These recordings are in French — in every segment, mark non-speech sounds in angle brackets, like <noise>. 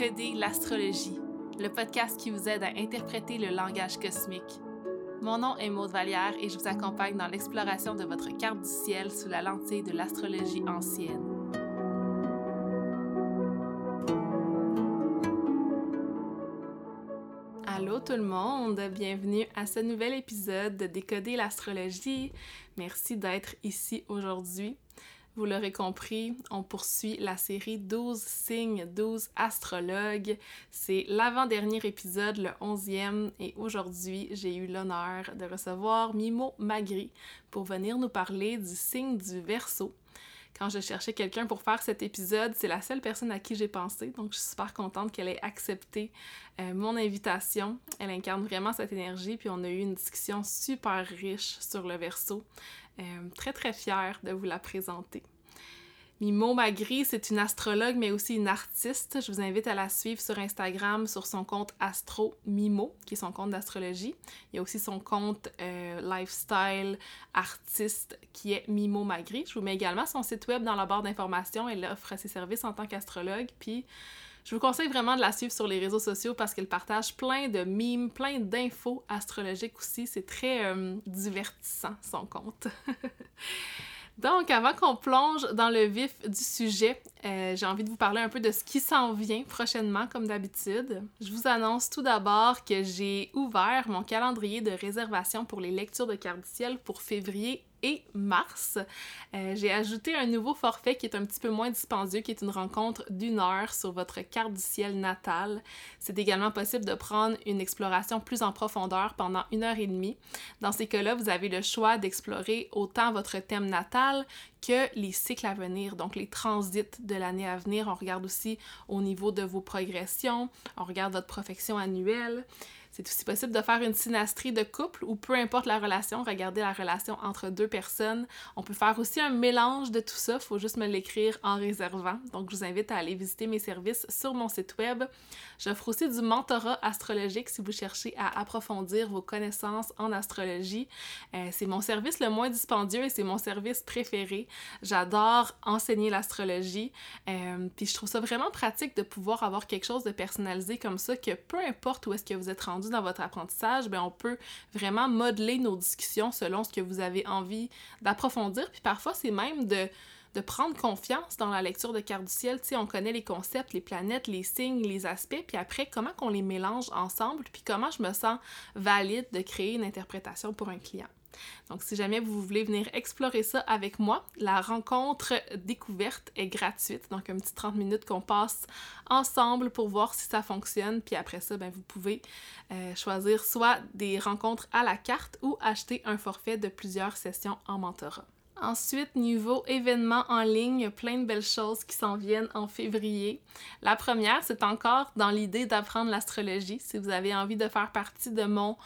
Décoder l'astrologie, le podcast qui vous aide à interpréter le langage cosmique. Mon nom est Maude Vallière et je vous accompagne dans l'exploration de votre carte du ciel sous la lentille de l'astrologie ancienne. Allô tout le monde, bienvenue à ce nouvel épisode de Décoder l'astrologie. Merci d'être ici aujourd'hui. Vous l'aurez compris, on poursuit la série 12 signes, 12 astrologues. C'est l'avant-dernier épisode, le 11e, et aujourd'hui, j'ai eu l'honneur de recevoir Mimo Magri pour venir nous parler du signe du Verseau. Quand je cherchais quelqu'un pour faire cet épisode, c'est la seule personne à qui j'ai pensé, donc je suis super contente qu'elle ait accepté euh, mon invitation. Elle incarne vraiment cette énergie, puis on a eu une discussion super riche sur le Verseau. Euh, très très fière de vous la présenter. Mimo Magri, c'est une astrologue mais aussi une artiste. Je vous invite à la suivre sur Instagram sur son compte Astro Mimo, qui est son compte d'astrologie. Il y a aussi son compte euh, lifestyle artiste qui est Mimo Magri. Je vous mets également son site web dans la barre d'informations. Elle offre ses services en tant qu'astrologue. Puis je vous conseille vraiment de la suivre sur les réseaux sociaux parce qu'elle partage plein de mimes, plein d'infos astrologiques aussi. C'est très euh, divertissant son compte. <laughs> Donc, avant qu'on plonge dans le vif du sujet, euh, j'ai envie de vous parler un peu de ce qui s'en vient prochainement, comme d'habitude. Je vous annonce tout d'abord que j'ai ouvert mon calendrier de réservation pour les lectures de carte du ciel pour février et mars. Euh, j'ai ajouté un nouveau forfait qui est un petit peu moins dispendieux, qui est une rencontre d'une heure sur votre carte du ciel natale. C'est également possible de prendre une exploration plus en profondeur pendant une heure et demie. Dans ces cas-là, vous avez le choix d'explorer autant votre thème natal que les cycles à venir, donc les transits de l'année à venir. On regarde aussi au niveau de vos progressions, on regarde votre profession annuelle. C'est aussi possible de faire une synastrie de couple ou peu importe la relation, regarder la relation entre deux personnes. On peut faire aussi un mélange de tout ça, il faut juste me l'écrire en réservant. Donc je vous invite à aller visiter mes services sur mon site web. J'offre aussi du mentorat astrologique si vous cherchez à approfondir vos connaissances en astrologie. Euh, c'est mon service le moins dispendieux et c'est mon service préféré. J'adore enseigner l'astrologie. Euh, puis je trouve ça vraiment pratique de pouvoir avoir quelque chose de personnalisé comme ça, que peu importe où est-ce que vous êtes rendu dans votre apprentissage, bien, on peut vraiment modeler nos discussions selon ce que vous avez envie d'approfondir. Puis parfois, c'est même de, prendre confiance dans la lecture de carte du ciel. Tu sais, on connaît les concepts, les planètes, les signes, les aspects, puis après, comment qu'on les mélange ensemble, puis comment je me sens valide de créer une interprétation pour un client? Donc, si jamais vous voulez venir explorer ça avec moi, la rencontre découverte est gratuite. Donc, un petit 30 minutes qu'on passe ensemble pour voir si ça fonctionne. Puis après ça, ben, vous pouvez euh, choisir soit des rencontres à la carte ou acheter un forfait de plusieurs sessions en mentorat. Ensuite, niveau événements en ligne, il plein de belles choses qui s'en viennent en février. La première, c'est encore dans l'idée d'apprendre l'astrologie. Si vous avez envie de faire partie de mon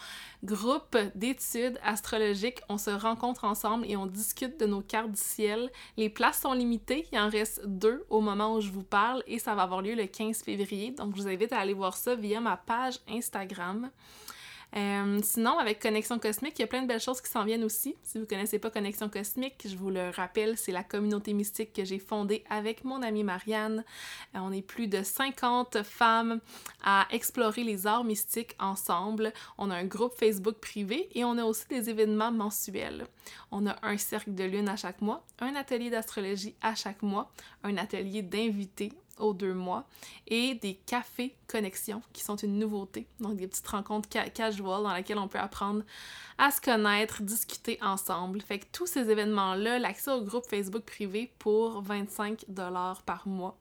groupe d'études astrologiques, on se rencontre ensemble et on discute de nos cartes du ciel. Les places sont limitées, il en reste deux au moment où je vous parle et ça va avoir lieu le 15 février. Donc, je vous invite à aller voir ça via ma page Instagram. Euh, sinon, avec Connexion Cosmique, il y a plein de belles choses qui s'en viennent aussi. Si vous ne connaissez pas Connexion Cosmique, je vous le rappelle, c'est la communauté mystique que j'ai fondée avec mon amie Marianne. Euh, on est plus de 50 femmes à explorer les arts mystiques ensemble. On a un groupe Facebook privé et on a aussi des événements mensuels. On a un cercle de lune à chaque mois, un atelier d'astrologie à chaque mois, un atelier d'invités aux deux mois et des cafés connexions qui sont une nouveauté. Donc des petites rencontres casual dans lesquelles on peut apprendre à se connaître, discuter ensemble. Fait que tous ces événements-là, l'accès au groupe Facebook privé pour 25 dollars par mois.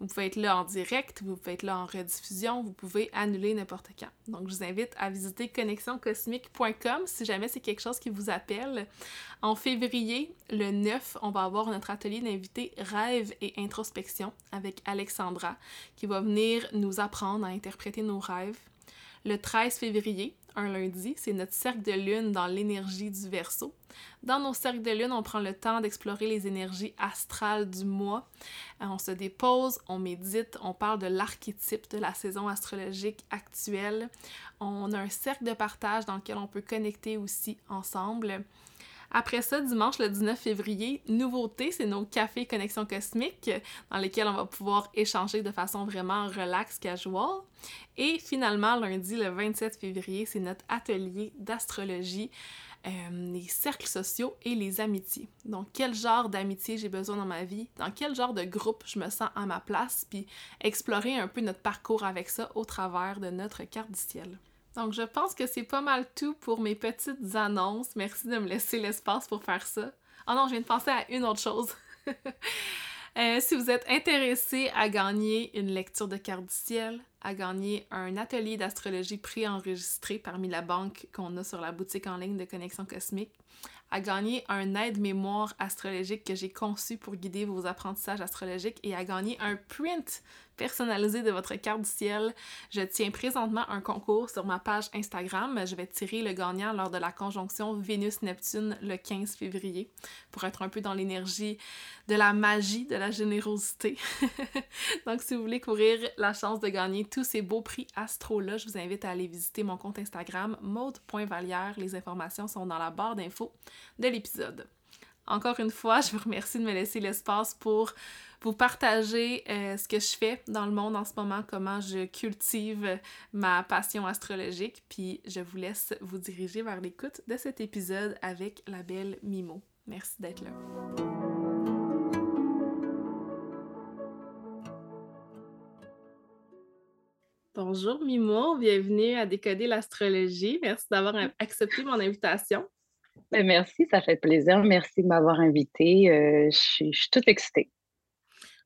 Vous pouvez être là en direct, vous pouvez être là en rediffusion, vous pouvez annuler n'importe quand. Donc, je vous invite à visiter connexioncosmique.com si jamais c'est quelque chose qui vous appelle. En février, le 9, on va avoir notre atelier d'invités rêve et introspection avec Alexandra qui va venir nous apprendre à interpréter nos rêves. Le 13 février, un lundi, c'est notre cercle de lune dans l'énergie du verso. Dans nos cercles de lune, on prend le temps d'explorer les énergies astrales du mois. Euh, on se dépose, on médite, on parle de l'archétype de la saison astrologique actuelle. On a un cercle de partage dans lequel on peut connecter aussi ensemble. Après ça, dimanche le 19 février, nouveauté, c'est nos cafés Connexion Cosmique dans lesquels on va pouvoir échanger de façon vraiment relax, casual. Et finalement, lundi le 27 février, c'est notre atelier d'astrologie. Euh, les cercles sociaux et les amitiés. Donc, quel genre d'amitié j'ai besoin dans ma vie, dans quel genre de groupe je me sens à ma place, puis explorer un peu notre parcours avec ça au travers de notre carte du ciel. Donc, je pense que c'est pas mal tout pour mes petites annonces. Merci de me laisser l'espace pour faire ça. Oh non, je viens de penser à une autre chose. <laughs> Euh, si vous êtes intéressé à gagner une lecture de carte du ciel, à gagner un atelier d'astrologie préenregistré parmi la banque qu'on a sur la boutique en ligne de Connexion Cosmique, à gagner un aide-mémoire astrologique que j'ai conçu pour guider vos apprentissages astrologiques et à gagner un print personnalisé de votre carte du ciel. Je tiens présentement un concours sur ma page Instagram. Je vais tirer le gagnant lors de la conjonction Vénus-Neptune le 15 février pour être un peu dans l'énergie de la magie, de la générosité. <laughs> Donc, si vous voulez courir la chance de gagner tous ces beaux prix astro-là, je vous invite à aller visiter mon compte Instagram mode.valière. Les informations sont dans la barre d'infos de l'épisode. Encore une fois, je vous remercie de me laisser l'espace pour vous partager euh, ce que je fais dans le monde en ce moment, comment je cultive ma passion astrologique, puis je vous laisse vous diriger vers l'écoute de cet épisode avec la belle Mimo. Merci d'être là. Bonjour Mimo, bienvenue à Décoder l'astrologie. Merci d'avoir accepté mon invitation. Ben, merci, ça fait plaisir. Merci de m'avoir invité. Euh, je, suis, toute excitée.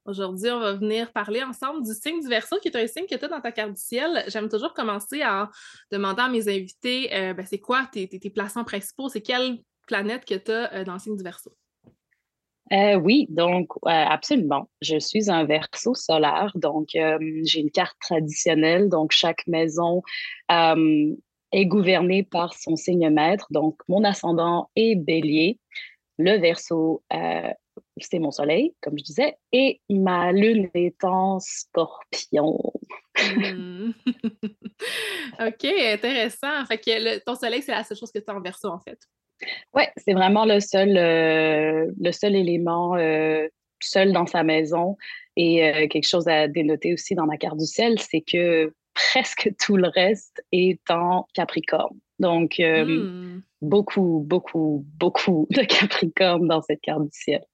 Aujourd'hui, on va venir parler ensemble du signe du Verseau, qui est un signe que tu as dans ta carte du ciel. J'aime toujours commencer en demandant à mes invités euh, ben, c'est quoi tes, tes, placements principaux, c'est quelle planète que tu as euh, dans le signe du Verseau? oui, donc absolument. Je suis un verso solaire, donc j'ai une carte traditionnelle. Donc chaque maison est gouverné par son signe maître. Donc, mon ascendant est bélier. Le verso, euh, c'est mon soleil, comme je disais, et ma lune est en scorpion. Hmm. <laughs> OK, intéressant. Fait que ton soleil, c'est la seule chose que tu as en verso, en fait. Oui, c'est vraiment le seul, euh, le seul élément euh, seul dans sa maison. Et quelque chose à dénoter aussi dans ma carte du ciel, c'est que presque <laughs> tout le reste est en Capricorne. Donc, euh, hmm. beaucoup, beaucoup, beaucoup de <laughs> Capricorne dans cette carte du ciel.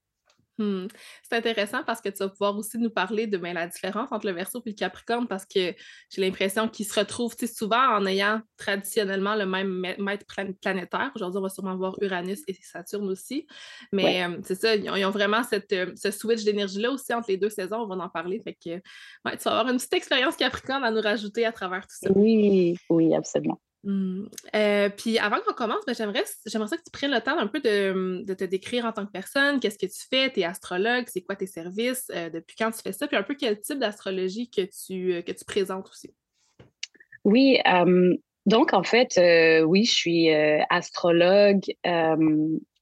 Hmm. C'est intéressant parce que tu vas pouvoir aussi nous parler de ben, la différence entre le Verseau et le Capricorne parce que j'ai l'impression qu'ils se retrouvent souvent en ayant traditionnellement le même maître planétaire. Aujourd'hui, on va sûrement voir Uranus et Saturne aussi. Mais euh, c'est ça, ils ont, vraiment cette, euh, ce switch d'énergie-là aussi entre les deux saisons. On va en parler. Fait que tu vas avoir une petite expérience Capricorne à nous rajouter à travers tout ça. Oui, oui, absolument. Mmh. Euh, puis avant qu'on commence, ben, j'aimerais, j'aimerais que tu prennes le temps un peu de, te décrire en tant que personne. Qu'est-ce que tu fais? Tu es astrologue, c'est quoi tes services? Euh, depuis quand tu fais ça? Puis un peu quel type d'astrologie que tu, euh, que tu présentes aussi. Oui, donc en fait, oui, je suis astrologue.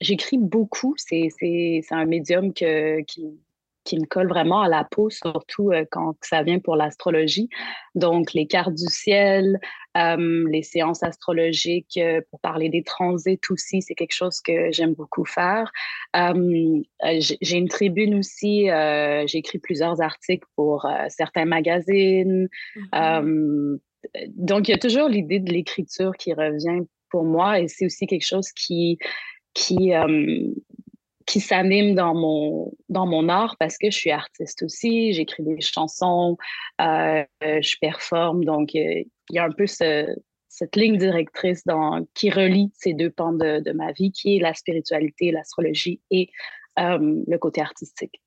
j'écris beaucoup. C'est, c'est, c'est un médium que, qui, qui me colle vraiment à la peau, surtout quand ça vient pour l'astrologie. Donc, les cartes du ciel, euh, les séances astrologiques euh, pour parler des transits aussi, c'est quelque chose que j'aime beaucoup faire. j'ai une tribune aussi, j'ai écrit plusieurs articles pour certains magazines. Mm-hmm. donc, il y a toujours l'idée de l'écriture qui revient pour moi et c'est aussi quelque chose qui, qui, qui s'anime dans mon, dans mon art parce que je suis artiste aussi, j'écris des chansons, euh, je performe. Donc, euh, il y a un peu cette ligne directrice dans, qui relie ces deux pans de, ma vie, qui est la spiritualité, l'astrologie et euh, le côté artistique.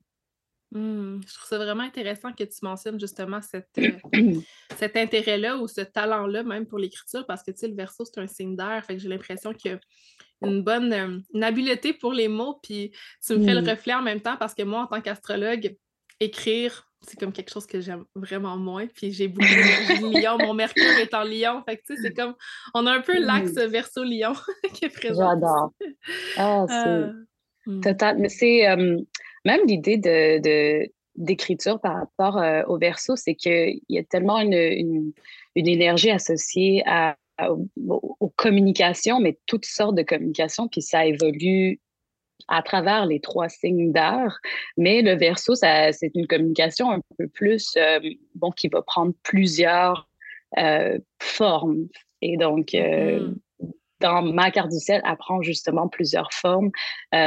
Mmh, je trouve ça vraiment intéressant que tu mentionnes justement cette, <clears throat> cet intérêt-là ou ce talent-là, même pour l'écriture, parce que tu sais, le verso, c'est un signe d'air. Fait que j'ai l'impression que une bonne euh, une habileté pour les mots, puis tu me fais le mmh. reflet en même temps parce que moi, en tant qu'astrologue, écrire, c'est comme quelque chose que j'aime vraiment moins. Puis j'ai beaucoup de lion, mon Mercure est en lion. Fait que tu sais, c'est comme, on a un peu l'axe verso-lion <laughs> qui est présent. J'adore. Ah, <laughs> c'est euh, mmh. total. Mais c'est même l'idée de, d'écriture par rapport euh, au verso, c'est qu'il y a tellement une, une, une énergie associée à aux, communications, mais toutes sortes de communications, puis ça évolue à travers les trois signes d'art. Mais le verso, c'est une communication un peu plus, bon, qui va prendre plusieurs formes. Et donc, mm-hmm. dans ma carte du ciel, elle prend justement plusieurs formes,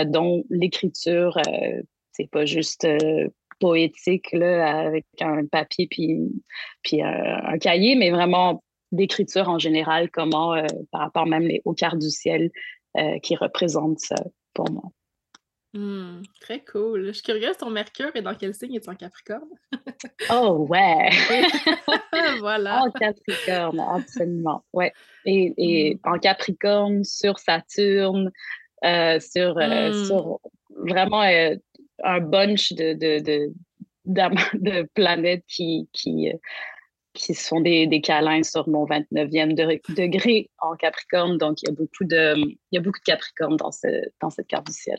dont l'écriture, c'est pas juste poétique là, avec un papier puis, puis un cahier, mais vraiment d'écriture en général, comment, euh, par rapport même les, aux cartes du ciel euh, qui représentent ça pour moi. Hmm, très cool. Je suis curieuse, ton Mercure est dans quel signe? Est-tu en Capricorne? <laughs> oh, ouais! <laughs> voilà. En Capricorne, absolument. Ouais. Et, et hmm. en Capricorne, sur Saturne, euh, sur, hmm. sur vraiment un bunch de, de, de, <laughs> de planètes qui, qui, qui sont des, des câlins sur mon 29e degré en Capricorne. Donc, il y a beaucoup de, il y a beaucoup de Capricorne dans, ce, dans cette carte du ciel.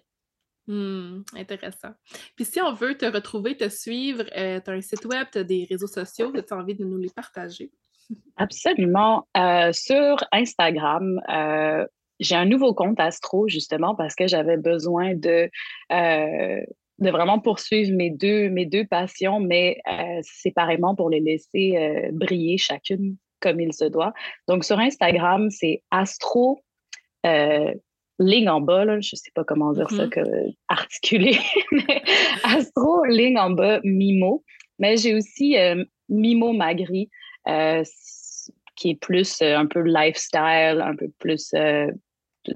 Hmm, intéressant. Puis si on veut te retrouver, te suivre, euh, tu as un site web, tu as des réseaux sociaux, tu as envie de nous les partager? <laughs> Absolument. Euh, sur Instagram, euh, j'ai un nouveau compte Astro, justement, parce que j'avais besoin de de vraiment poursuivre mes deux, mes deux passions, mais euh, séparément pour les laisser euh, briller chacune comme il se doit. Donc, sur Instagram, c'est Astro, euh, ligne en bas, je ne sais pas comment dire ça, mm-hmm. que, articulé, <laughs> mais Astro, ligne en bas, Mimo. Mais j'ai aussi Mimo Magri, qui est plus un peu lifestyle, un peu plus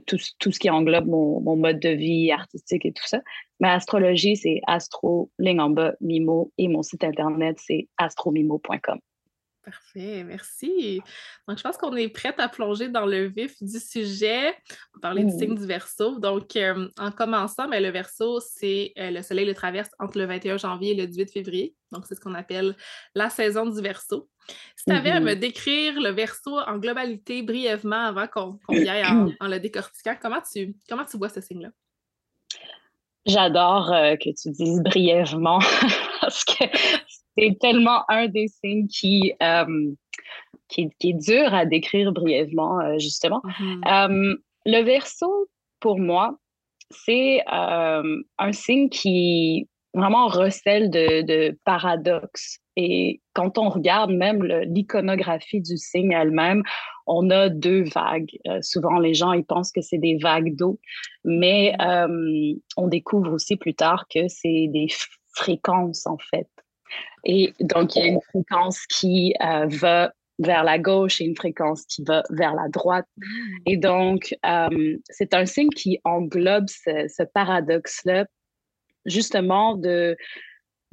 tout, tout, ce qui englobe mon, mon, mode de vie artistique et tout ça. Mais astrologie, c'est astro, ligne en bas, mimo, et mon site internet, c'est astromimo.com. Parfait, merci. Donc, je pense qu'on est prête à plonger dans le vif du sujet. On parlait du signe du verso. Donc, euh, en commençant, mais ben, le verso, c'est euh, le soleil le traverse entre le 21 janvier et le 18 février. Donc, c'est ce qu'on appelle la saison du verso. Si tu avais à me mm-hmm. décrire le verso en globalité brièvement avant qu'on y aille <clears throat> en, le décortiquant, comment tu, comment tu vois ce signe-là? J'adore euh, que tu dises brièvement <laughs> parce que c'est tellement un des signes qui, euh, qui, est dur à décrire brièvement, euh, justement. Mm-hmm. le verso, pour moi, c'est un signe qui vraiment recèle de, de paradoxes. Et quand on regarde même l'iconographie du signe elle-même, on a deux vagues. Euh, souvent, les gens ils pensent que c'est des vagues d'eau, mais euh, on découvre aussi plus tard que c'est des fréquences, en fait. Et donc, il y a une fréquence qui euh, va vers la gauche et une fréquence qui va vers la droite. Mm. Et donc, c'est un signe qui englobe ce, ce paradoxe-là, justement, de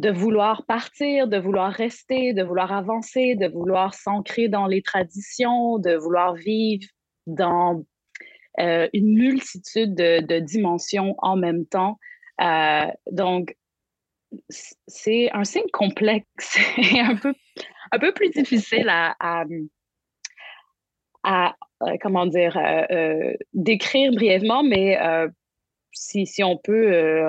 de vouloir partir, de vouloir rester, de vouloir avancer, de vouloir s'ancrer dans les traditions, de vouloir vivre dans euh, une multitude de, dimensions en même temps. Euh, donc, c'est un signe complexe <laughs> et un peu, un peu plus difficile à, à, euh, comment dire, décrire brièvement, mais si, si, on peut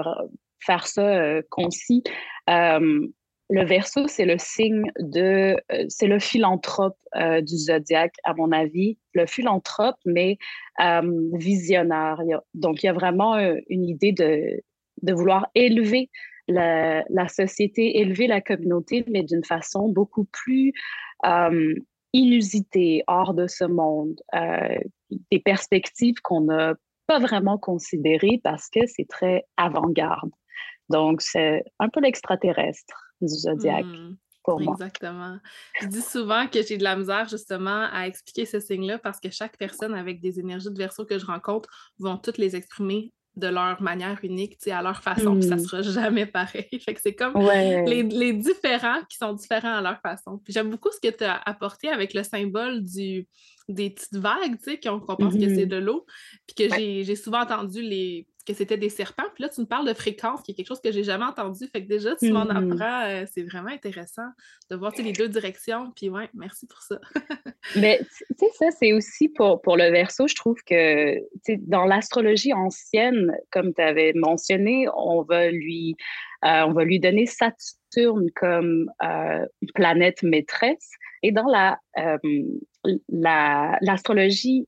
faire ça concis, euh, le verso, c'est le signe de, euh, c'est le philanthrope euh, du zodiaque, à mon avis. Le philanthrope, mais visionnaire. donc, il y a vraiment une idée de, de vouloir élever la, la, société, élever la communauté, mais d'une façon beaucoup plus inusitée, hors de ce monde. des perspectives qu'on n'a pas vraiment considérées parce que c'est très avant-garde. Donc, c'est un peu l'extraterrestre du zodiaque. Pour moi. Exactement. Je dis souvent que j'ai de la misère justement à expliquer ce signe-là parce que chaque personne avec des énergies de verso que je rencontre vont toutes les exprimer de leur manière unique, à leur façon, puis ça hmm. sera jamais pareil. <laughs> fait que c'est comme les, les, différents qui sont différents à leur façon. Puis j'aime beaucoup ce que tu as apporté avec le symbole du, des petites vagues, tu sais, qu'on pense que c'est mm-hmm. de l'eau, puis que j'ai souvent entendu les que c'était des serpents. Puis là, tu me parles de fréquence, qui est quelque chose que j'ai jamais entendu. Fait que déjà, tu m'en mm-hmm. apprends. Euh, c'est vraiment intéressant de voir les deux directions. Puis ouais, merci pour ça. <laughs> Mais tu sais, ça, c'est aussi pour, pour le verso, je trouve que dans l'astrologie ancienne, comme tu avais mentionné, on va lui, euh, on va lui donner Saturne comme euh, planète maîtresse. Et dans la, l'astrologie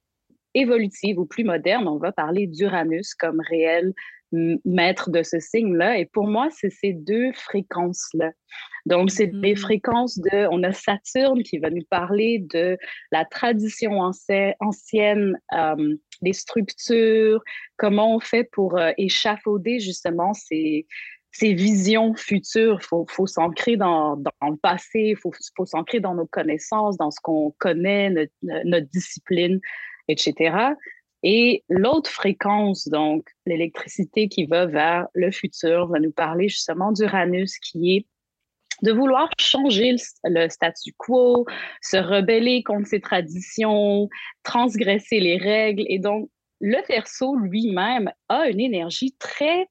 évolutive ou plus moderne, on va parler d'Uranus comme réelle maître de ce signe-là. Et pour moi, c'est ces deux fréquences-là. Donc, c'est les mm-hmm. fréquences de, on a Saturne qui va nous parler de la tradition ancienne, euh, des structures, comment on fait pour euh, échafauder justement ces, ces visions futures. Il faut, faut s'ancrer dans, dans, le passé, il faut, faut s'ancrer dans nos connaissances, dans ce qu'on connaît, notre, notre discipline, etc. Et l'autre fréquence, donc l'électricité qui va vers le futur, va nous parler justement d'Uranus qui est de vouloir changer le, statu quo, se rebeller contre ses traditions, transgresser les règles. Et donc, le verso lui-même a une énergie très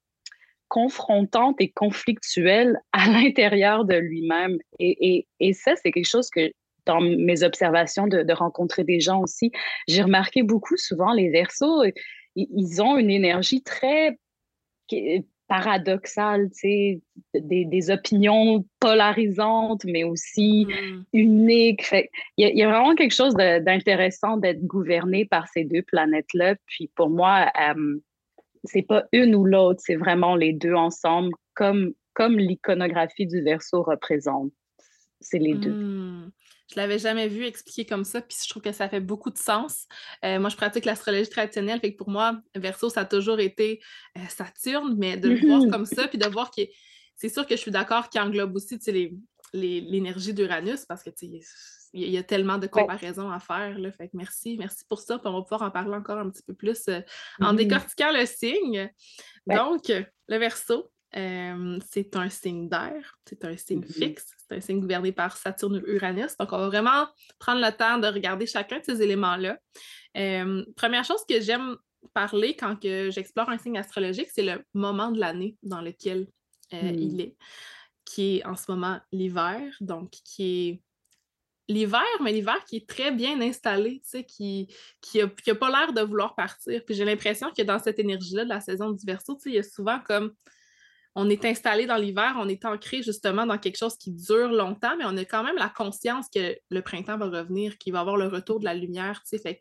confrontante et conflictuelle à l'intérieur de lui-même. Et, et, et, ça, c'est quelque chose que dans mes observations de, de rencontrer des gens aussi, j'ai remarqué beaucoup souvent les versos, ils ont une énergie très paradoxale, tu sais, des, des, opinions polarisantes, mais aussi mm. uniques. il, y a, vraiment quelque chose d'intéressant d'être gouverné par ces deux planètes-là. Puis pour moi, euh, c'est pas une ou l'autre, c'est vraiment les deux ensemble, comme, comme l'iconographie du verso représente. C'est les deux. Je l'avais jamais vu expliqué comme ça, puis je trouve que ça fait beaucoup de sens. Euh, moi, je pratique l'astrologie traditionnelle, fait que pour moi, Verseau, ça a toujours été euh, Saturne, mais de le voir mm-hmm. comme ça, puis de voir que c'est sûr que je suis d'accord qu'il englobe aussi l'énergie d'Uranus, parce que il y a tellement de comparaisons à faire. Là, fait que merci, merci pour ça. Puis on va pouvoir en parler encore un petit peu plus euh, en mm-hmm. décortiquant le signe. Donc, le Verseau, c'est un signe d'air, c'est un signe mm-hmm. fixe, c'est un signe gouverné par Saturne-Uranus. Donc, on va vraiment prendre le temps de regarder chacun de ces éléments-là. première chose que j'aime parler quand j'explore un signe astrologique, c'est le moment de l'année dans lequel euh, mm. il est, qui est en ce moment l'hiver, donc qui est l'hiver, mais l'hiver qui est très bien installé, qui n'a qui a, pas l'air de vouloir partir. Puis j'ai l'impression que dans cette énergie-là de la saison du Verseau, il y a souvent comme on est installé dans l'hiver, on est ancré justement dans quelque chose qui dure longtemps, mais on a quand même la conscience que le printemps va revenir, qu'il va y avoir le retour de la lumière. Fait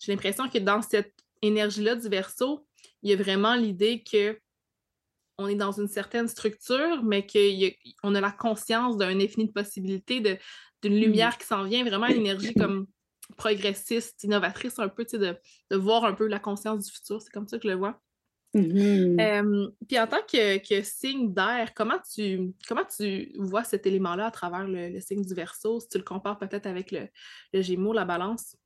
j'ai l'impression que dans cette énergie-là du verso, il y a vraiment l'idée que on est dans une certaine structure, mais qu'on a, la conscience d'un infini de possibilités, d'une mmh. lumière qui s'en vient, vraiment une énergie comme progressiste, innovatrice un peu, de, de voir un peu la conscience du futur. C'est comme ça que je le vois. Mmh puis en tant que, signe d'air, comment tu, comment tu vois cet élément-là à travers le, signe du verso, si tu le compares peut-être avec le, le Gémeaux, la balance?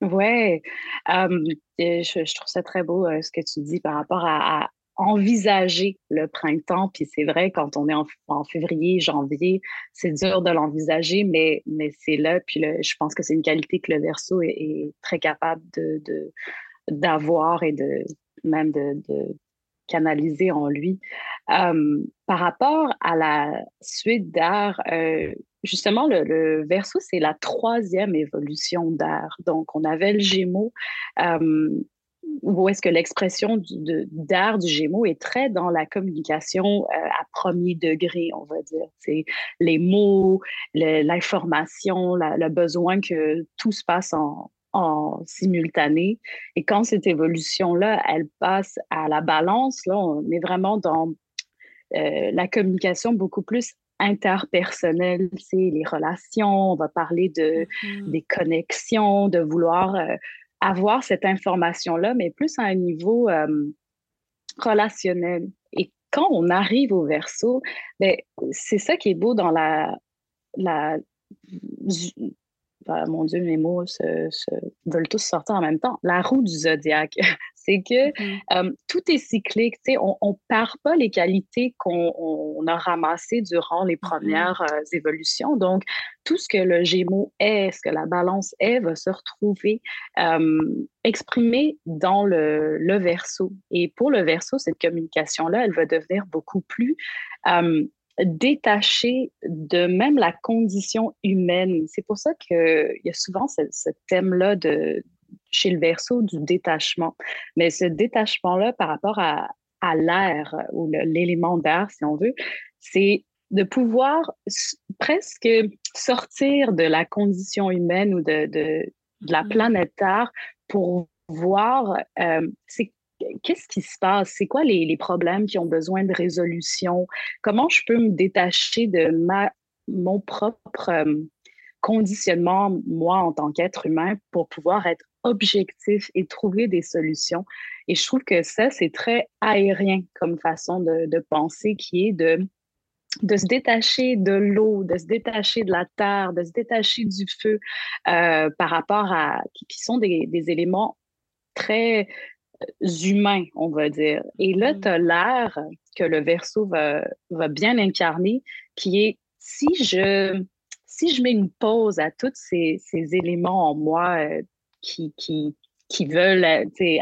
Oui, je, trouve ça très beau ce que tu dis par rapport à, envisager le printemps. Puis c'est vrai, quand on est en, février, janvier, c'est dur de l'envisager, mais, mais c'est là. Puis je pense que c'est une qualité que le verso est, très capable de, d'avoir et de, même de, canaliser en lui. par rapport à la suite d'art, euh, justement, le, verso, c'est la troisième évolution d'art. Donc, on avait le Gémeaux, où est-ce que l'expression d'art du Gémeaux est très dans la communication euh, à premier degré, on va dire. C'est les mots, l'information, le besoin que tout se passe en, en simultané. Et quand cette évolution-là, elle passe à la balance, là, on est vraiment dans euh, la communication beaucoup plus interpersonnelle, c'est les relations, on va parler de, mm-hmm. des connexions, de vouloir euh, avoir cette information-là, mais plus à un niveau euh, relationnel. Et quand on arrive au verso, ben, c'est ça qui est beau dans la, la bah, mon Dieu, mes mots se, veulent tous sortir en même temps. La roue du zodiaque, <laughs> c'est que mm-hmm. euh, tout est cyclique. On ne perd pas les qualités qu'on a ramassées durant les mm-hmm. premières euh, évolutions. Donc, tout ce que le Gémeaux est, ce que la balance est, va se retrouver euh, exprimé dans le, le verso. Et pour le verso, cette communication-là, elle va devenir beaucoup plus détaché de même la condition humaine. C'est pour ça qu'il y a souvent ce, thème-là de chez le verso du détachement. Mais ce détachement-là par rapport à, à l'air ou l'élément d'air, si on veut, c'est de pouvoir presque sortir de la condition humaine ou de, de, la mm-hmm. planète Terre pour voir euh, c'est qu'est-ce qui se passe? C'est quoi les, problèmes qui ont besoin de résolution? Comment je peux me détacher de ma, mon propre conditionnement, moi, en tant qu'être humain, pour pouvoir être objectif et trouver des solutions? Et je trouve que ça, c'est très aérien comme façon de, de penser, qui est de de se détacher de l'eau, de se détacher de la terre, de se détacher du feu euh, par rapport à, qui, sont des, des, éléments très euh, humains, on va dire. Et là, mm-hmm. tu as l'air que le verso va, va, bien incarner, qui est si je, si je mets une pause à tous ces, ces éléments en moi euh, qui, qui, qui veulent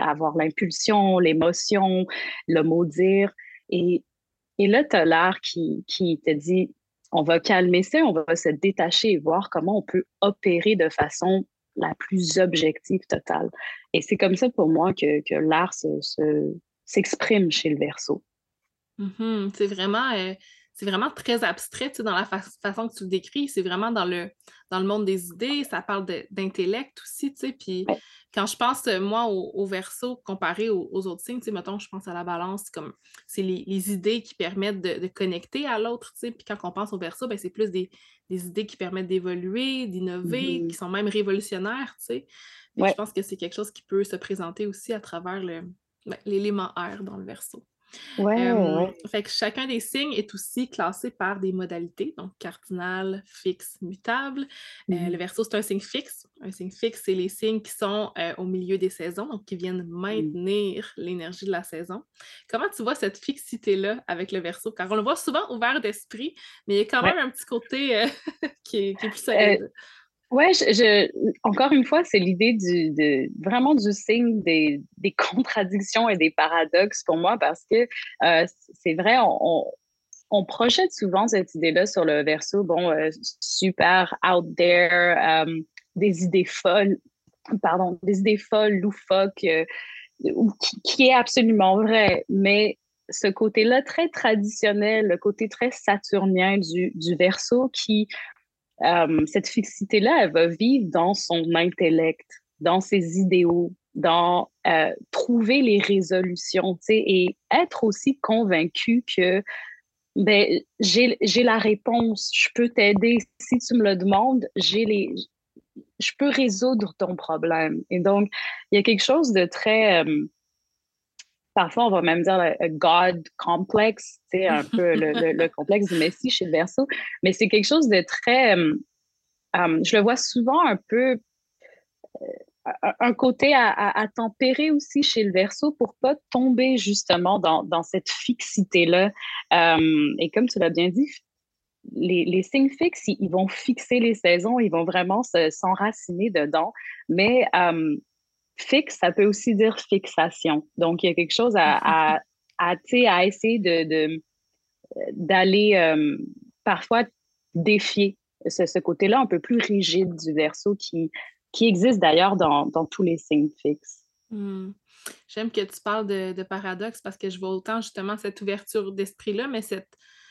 avoir l'impulsion, l'émotion, le mot dire, et et là, tu as l'art qui, qui te dit on va calmer ça, on va se détacher et voir comment on peut opérer de façon la plus objective totale. Et c'est comme ça pour moi que, que l'art s'exprime chez le verso. Mm-hmm. C'est vraiment, euh, c'est vraiment très abstrait dans la façon que tu le décris. C'est vraiment dans le, dans le monde des idées. Ça parle d'intellect aussi. Puis quand je pense, euh, moi, au, verso comparé aux, autres signes, mettons, je pense à la balance, comme c'est les, idées qui permettent de, connecter à l'autre. Puis quand on pense au verso, ben, c'est plus des, idées qui permettent d'évoluer, d'innover, qui mm-hmm. sont même révolutionnaires. Je pense que c'est quelque chose qui peut se présenter aussi à travers ben, l'élément air dans le verso. Ouais, Fait que chacun des signes est aussi classé par des modalités, donc cardinal, fixe, mutable. Euh, le mmh verso, c'est un signe fixe. Un signe fixe, c'est les signes qui sont euh, au milieu des saisons, donc qui viennent maintenir l'énergie de la saison. Comment tu vois cette fixité-là avec le verso? Car on le voit souvent ouvert d'esprit, mais il y a quand même un petit côté euh, <laughs> qui, est, plus solide. Oui, je, encore une fois, c'est l'idée du, de, vraiment du signe des, des, <laughs> contradictions et des paradoxes pour moi parce que euh, c'est vrai, on, on, projette souvent cette idée-là sur le verso, bon, euh, super out there, euh, des idées folles, pardon, des idées folles, loufoques, qui, qui, est absolument vrai, mais ce côté-là très traditionnel, le côté très saturnien du, du verso qui euh, cette fixité-là, elle va vivre dans son intellect, dans ses idéaux, dans euh, trouver les résolutions, et être aussi convaincu que ben, j'ai la réponse, je peux t'aider. Si tu me le demandes, j'ai les, je peux résoudre ton problème. Et donc, il y a quelque chose de très, euh, parfois on va même dire le God complex, c'est un peu le, <laughs> complexe du Messie chez le Verseau, mais c'est quelque chose de très, euh, euh, je le vois souvent un peu, euh, un côté à, tempérer aussi chez le Verseau pour pas tomber justement dans, cette fixité-là. et comme tu l'as bien dit, les, signes fixes, ils, vont fixer les saisons, ils vont vraiment s'enraciner dedans, mais fixe, ça peut aussi dire fixation. Donc, il y a quelque chose à, à, à, à essayer de, d'aller euh, parfois défier ce, côté-là un peu plus rigide du verso qui, qui existe d'ailleurs dans, dans, tous les signes fixes. Hmm. J'aime que tu parles de, de, paradoxe parce que je vois autant justement cette ouverture d'esprit-là, mais cette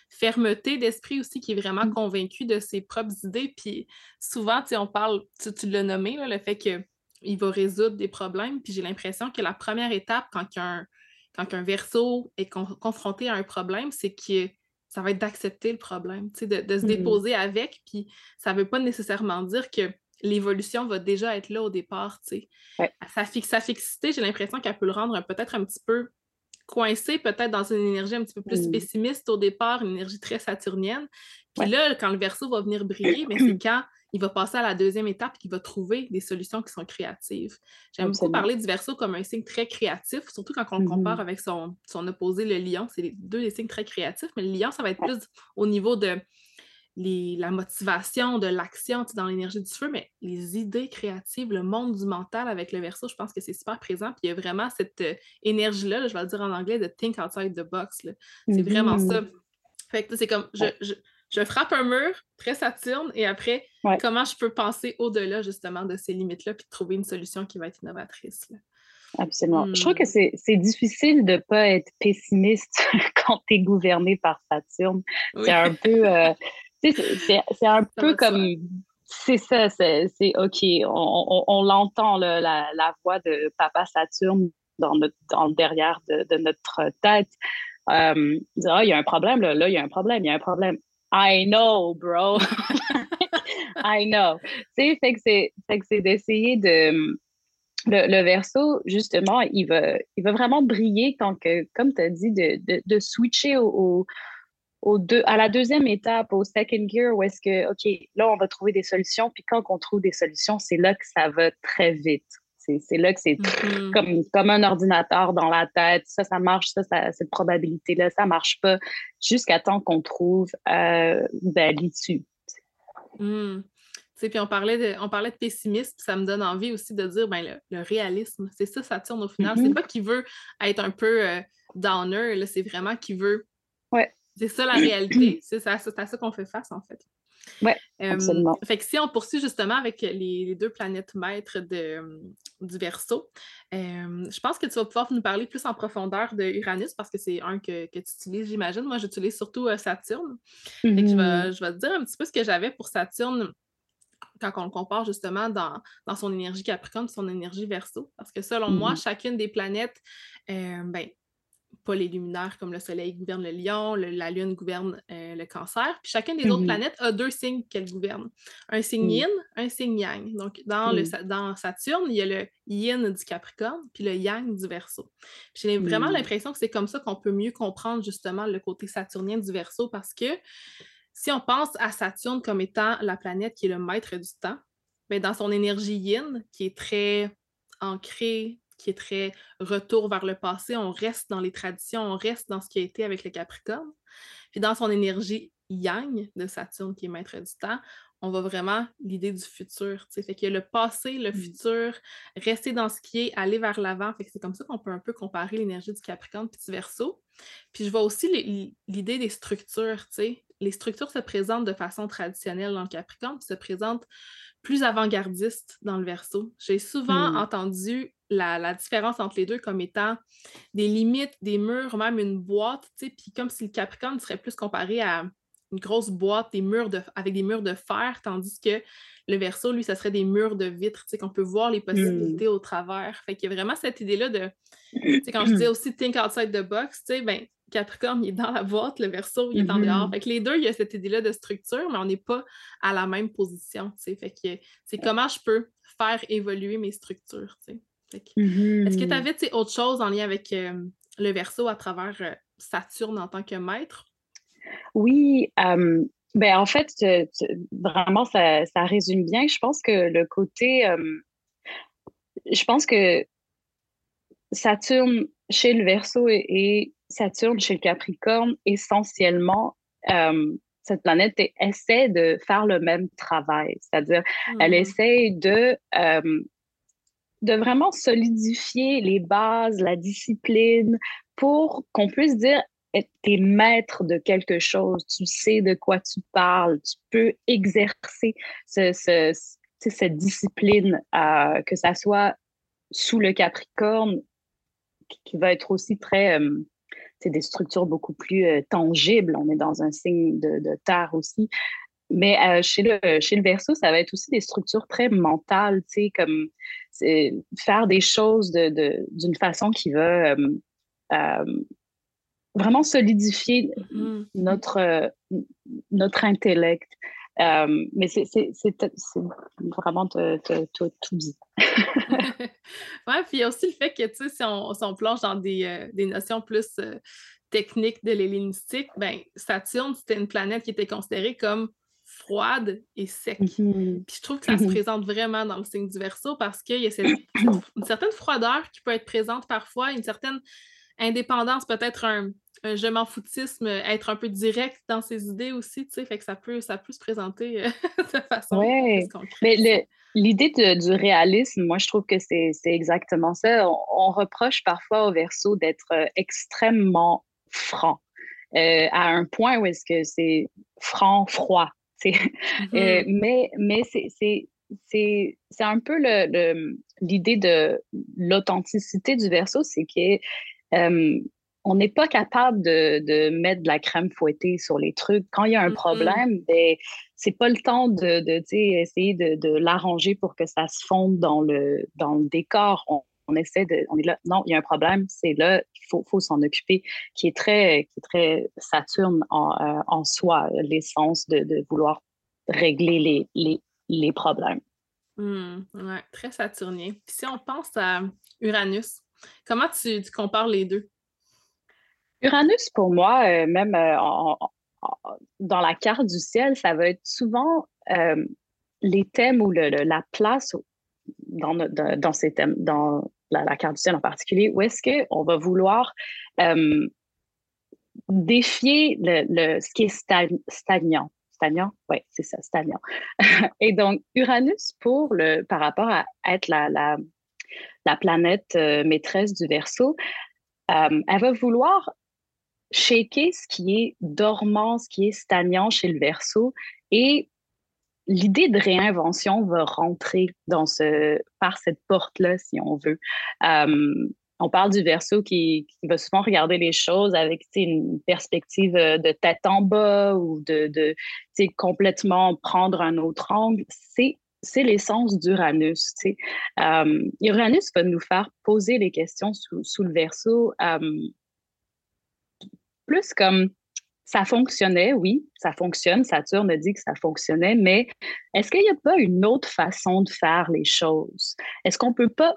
fermeté d'esprit aussi qui est vraiment mm. convaincu de ses propres idées. Puis souvent, on parle, tu, tu l'as nommé, là, le fait que il va résoudre des problèmes. Puis j'ai l'impression que la première étape, quand un, quand un verso est confronté à un problème, c'est que ça va être d'accepter le problème, de, de se mmh déposer avec. Puis ça ne veut pas nécessairement dire que l'évolution va déjà être là au départ. Sa, sa fixité, j'ai l'impression qu'elle peut le rendre peut-être un petit peu coincé, peut-être dans une énergie un petit peu plus mmh. pessimiste au départ, une énergie très saturnienne. Puis là, quand le verso va venir briller, mais c'est <clears throat> quand il va passer à la deuxième étape, il va trouver des solutions qui sont créatives. J'aime beaucoup parler du verso comme un signe très créatif, surtout quand on le compare mm-hmm. avec son, son, opposé, le lion. C'est les deux des signes très créatifs, mais le lion, ça va être plus au niveau de les, la motivation, de l'action dans l'énergie du feu, mais les idées créatives, le monde du mental avec le verso, je pense que c'est super présent. Puis il y a vraiment cette euh, énergie-là, je vais le dire en anglais, de think outside the box. C'est vraiment ça. Mm-hmm. Fait que c'est comme, je je frappe un mur, très Saturne, et après, comment je peux penser au-delà justement de ces limites-là, puis trouver une solution qui va être innovatrice. Absolument. Je trouve que hmm. c'est difficile de ne pas être pessimiste <laughs> quand tu es gouverné par Saturne. C'est un peu, euh, <laughs> c'est un peu comme, c'est ça, c'est OK, on, on, l'entend, la, la, voix de Papa Saturne dans, notre, dans le derrière de, de notre tête. Euh, dire, ah, il y a un problème, là, là, il y a un problème, il y a un problème. I know, bro. <laughs> I know. Tu sais, c'est d'essayer de. Le, le, verso, justement, il va, il va vraiment briller quand, comme tu as dit, de, switcher à la deuxième étape, au second gear, où est-ce que, OK, là, on va trouver des solutions. Puis quand on trouve des solutions, c'est là que ça va très vite. C'est là que c'est mm-hmm. comme, comme un ordinateur dans la tête. Ça, ça marche, ça, ça cette probabilité-là, ça marche pas, jusqu'à temps qu'on trouve euh, ben, l'issue. Mm. Puis on parlait, de, on parlait de pessimisme, ça me donne envie aussi de dire ben, le, réalisme. C'est ça, Saturne au final. C'est mm-hmm. pas qu'il veut être un peu euh, downer, c'est vraiment qu'il veut. Ouais. C'est ça la réalité. C'est à ça qu'on fait face, en fait. Oui, absolument. Fait que si on poursuit justement avec les, deux planètes maîtres de, du Verseau, je pense que tu vas pouvoir nous parler plus en profondeur de Uranus parce que c'est un que, que tu utilises, j'imagine. Moi, j'utilise surtout euh, Saturne. je, vais, mm-hmm. je vais te dire un petit peu ce que j'avais pour Saturne quand on le compare justement dans, dans son énergie Capricorne son énergie Verseau. Parce que selon moi, mm-hmm. chacune des planètes, ben, pas les luminaires comme le Soleil gouverne le lion, la Lune gouverne euh, le cancer. Puis chacune des autres mmh planètes a deux signes qu'elle gouverne. Un signe yin, un signe yang. Donc, dans, le, dans Saturne, il y a le yin du Capricorne, puis le yang du Verseau. J'ai vraiment l'impression que c'est comme ça qu'on peut mieux comprendre justement le côté saturnien du Verseau parce que si on pense à Saturne comme étant la planète qui est le maître du temps, mais ben, dans son énergie yin, qui est très ancrée qui est très retour vers le passé. On reste dans les traditions, on reste dans ce qui a été avec le Capricorne. Puis dans son énergie yang de Saturne, qui est maître du temps, on va vraiment l'idée du futur. Fait que le passé, le mmh. futur, rester dans ce qui est, aller vers l'avant. Fait que c'est comme ça qu'on peut un peu comparer l'énergie du Capricorne et du Verseau. Puis je vois aussi l'idée des structures. Les structures se présentent de façon traditionnelle dans le Capricorne, puis se présentent plus avant-gardistes dans le Verseau. J'ai souvent mmh. entendu la, différence entre les deux comme étant des limites, des murs, même une boîte, puis comme si le Capricorne serait plus comparé à une grosse boîte des murs de, avec des murs de fer, tandis que le Verseau, lui, ça serait des murs de vitre, qu'on peut voir les possibilités mmh. au travers. Fait qu'il y a vraiment cette idée-là de, quand je dis aussi think outside the box, ben, Capricorne, il est dans la boîte, le Verseau, il est en dehors. Mmh. Fait que les deux, il y a cette idée-là de structure, mais on n'est pas à la même position, Fait que c'est comment je peux faire évoluer mes structures, est-ce que tu avais autre chose en lien avec euh, le verso à travers euh, Saturne en tant que maître? Oui, ben en fait, vraiment, ça, résume bien. Je pense que le côté. je pense que Saturne chez le verso et, Saturne chez le Capricorne, essentiellement, cette planète essaie de faire le même travail. C'est-à-dire, elle mmh. essaie de de vraiment solidifier les bases, la discipline, pour qu'on puisse dire, tu es maître de quelque chose, tu sais de quoi tu parles, tu peux exercer cette discipline, euh, que ça soit sous le Capricorne, qui va être aussi très, c'est euh, des structures beaucoup plus euh, tangibles. On est dans un signe de, de terre aussi. Mais euh, chez, le, chez le verso, ça va être aussi des structures très mentales, tu sais, comme faire des choses d'une de, façon qui va euh, vraiment solidifier mm-hmm. notre, notre intellect. Mais c'est vraiment tout dit. <laughs> <laughs> oui, puis il y a aussi le fait que, tu sais, si on, si on plonge dans des, des notions plus techniques de l'hellénistique, ben Saturne, c'était une planète qui était considérée comme froide et sec. Mm-hmm. Puis je trouve que ça se mm-hmm. présente vraiment dans le signe du Verseau parce qu'il y a <clears throat> une certaine froideur qui peut être présente parfois, une certaine indépendance, peut-être un, je m'en foutisme, être un peu direct dans ses idées aussi, tu sais, fait que ça peut, ça peut se présenter euh, <laughs> de façon ouais. Mais l'idée du réalisme, moi, je trouve que c'est exactement ça. On, reproche parfois au Verseau d'être euh, extrêmement franc. Euh, à un point où est-ce que c'est franc, froid. <laughs> Euh, mm-hmm. mais mais c'est un peu l'idée le, de l'authenticité du verso, c'est que euh, on n'est pas capable de, de, mettre de la crème fouettée sur les trucs. Quand il y a un problème, ben, c'est pas le temps de, de essayer de, de l'arranger pour que ça se fonde dans le, dans le décor. On, on essaie de, on est là, non, il y a un problème, c'est là, il faut, faut s'en occuper, qui est très, qui est très Saturne en, euh, en soi, l'essence de, de, vouloir régler les, les, les problèmes. Mmh, ouais, très saturnien. Puis si on pense à Uranus, comment tu, compares les deux? Uranus, pour moi, euh, même euh, dans la carte du ciel, ça va être souvent les thèmes ou la place dans, ces thèmes, dans la, carte du ciel en particulier, où est-ce qu'on va vouloir euh, défier le, ce qui est stagnant. Stagnant? Oui, c'est ça, stagnant. <laughs> Et donc, Uranus, pour le, par rapport à être la, la planète euh, maîtresse du verso, euh, elle va vouloir shaker ce qui est dormant, ce qui est stagnant chez le verso et l'idée de réinvention va rentrer dans ce, par cette porte-là, si on veut. Euh, on parle du verso qui, va souvent regarder les choses avec une perspective de tête en bas ou de, de complètement prendre un autre angle. C'est c'est l'essence d'Uranus. Euh, Uranus va nous faire poser les questions sous, le verso euh, plus comme ça fonctionnait, oui, ça fonctionne. Saturne a dit que ça fonctionnait, mais est-ce qu'il n'y a pas une autre façon de faire les choses? Est-ce qu'on ne peut pas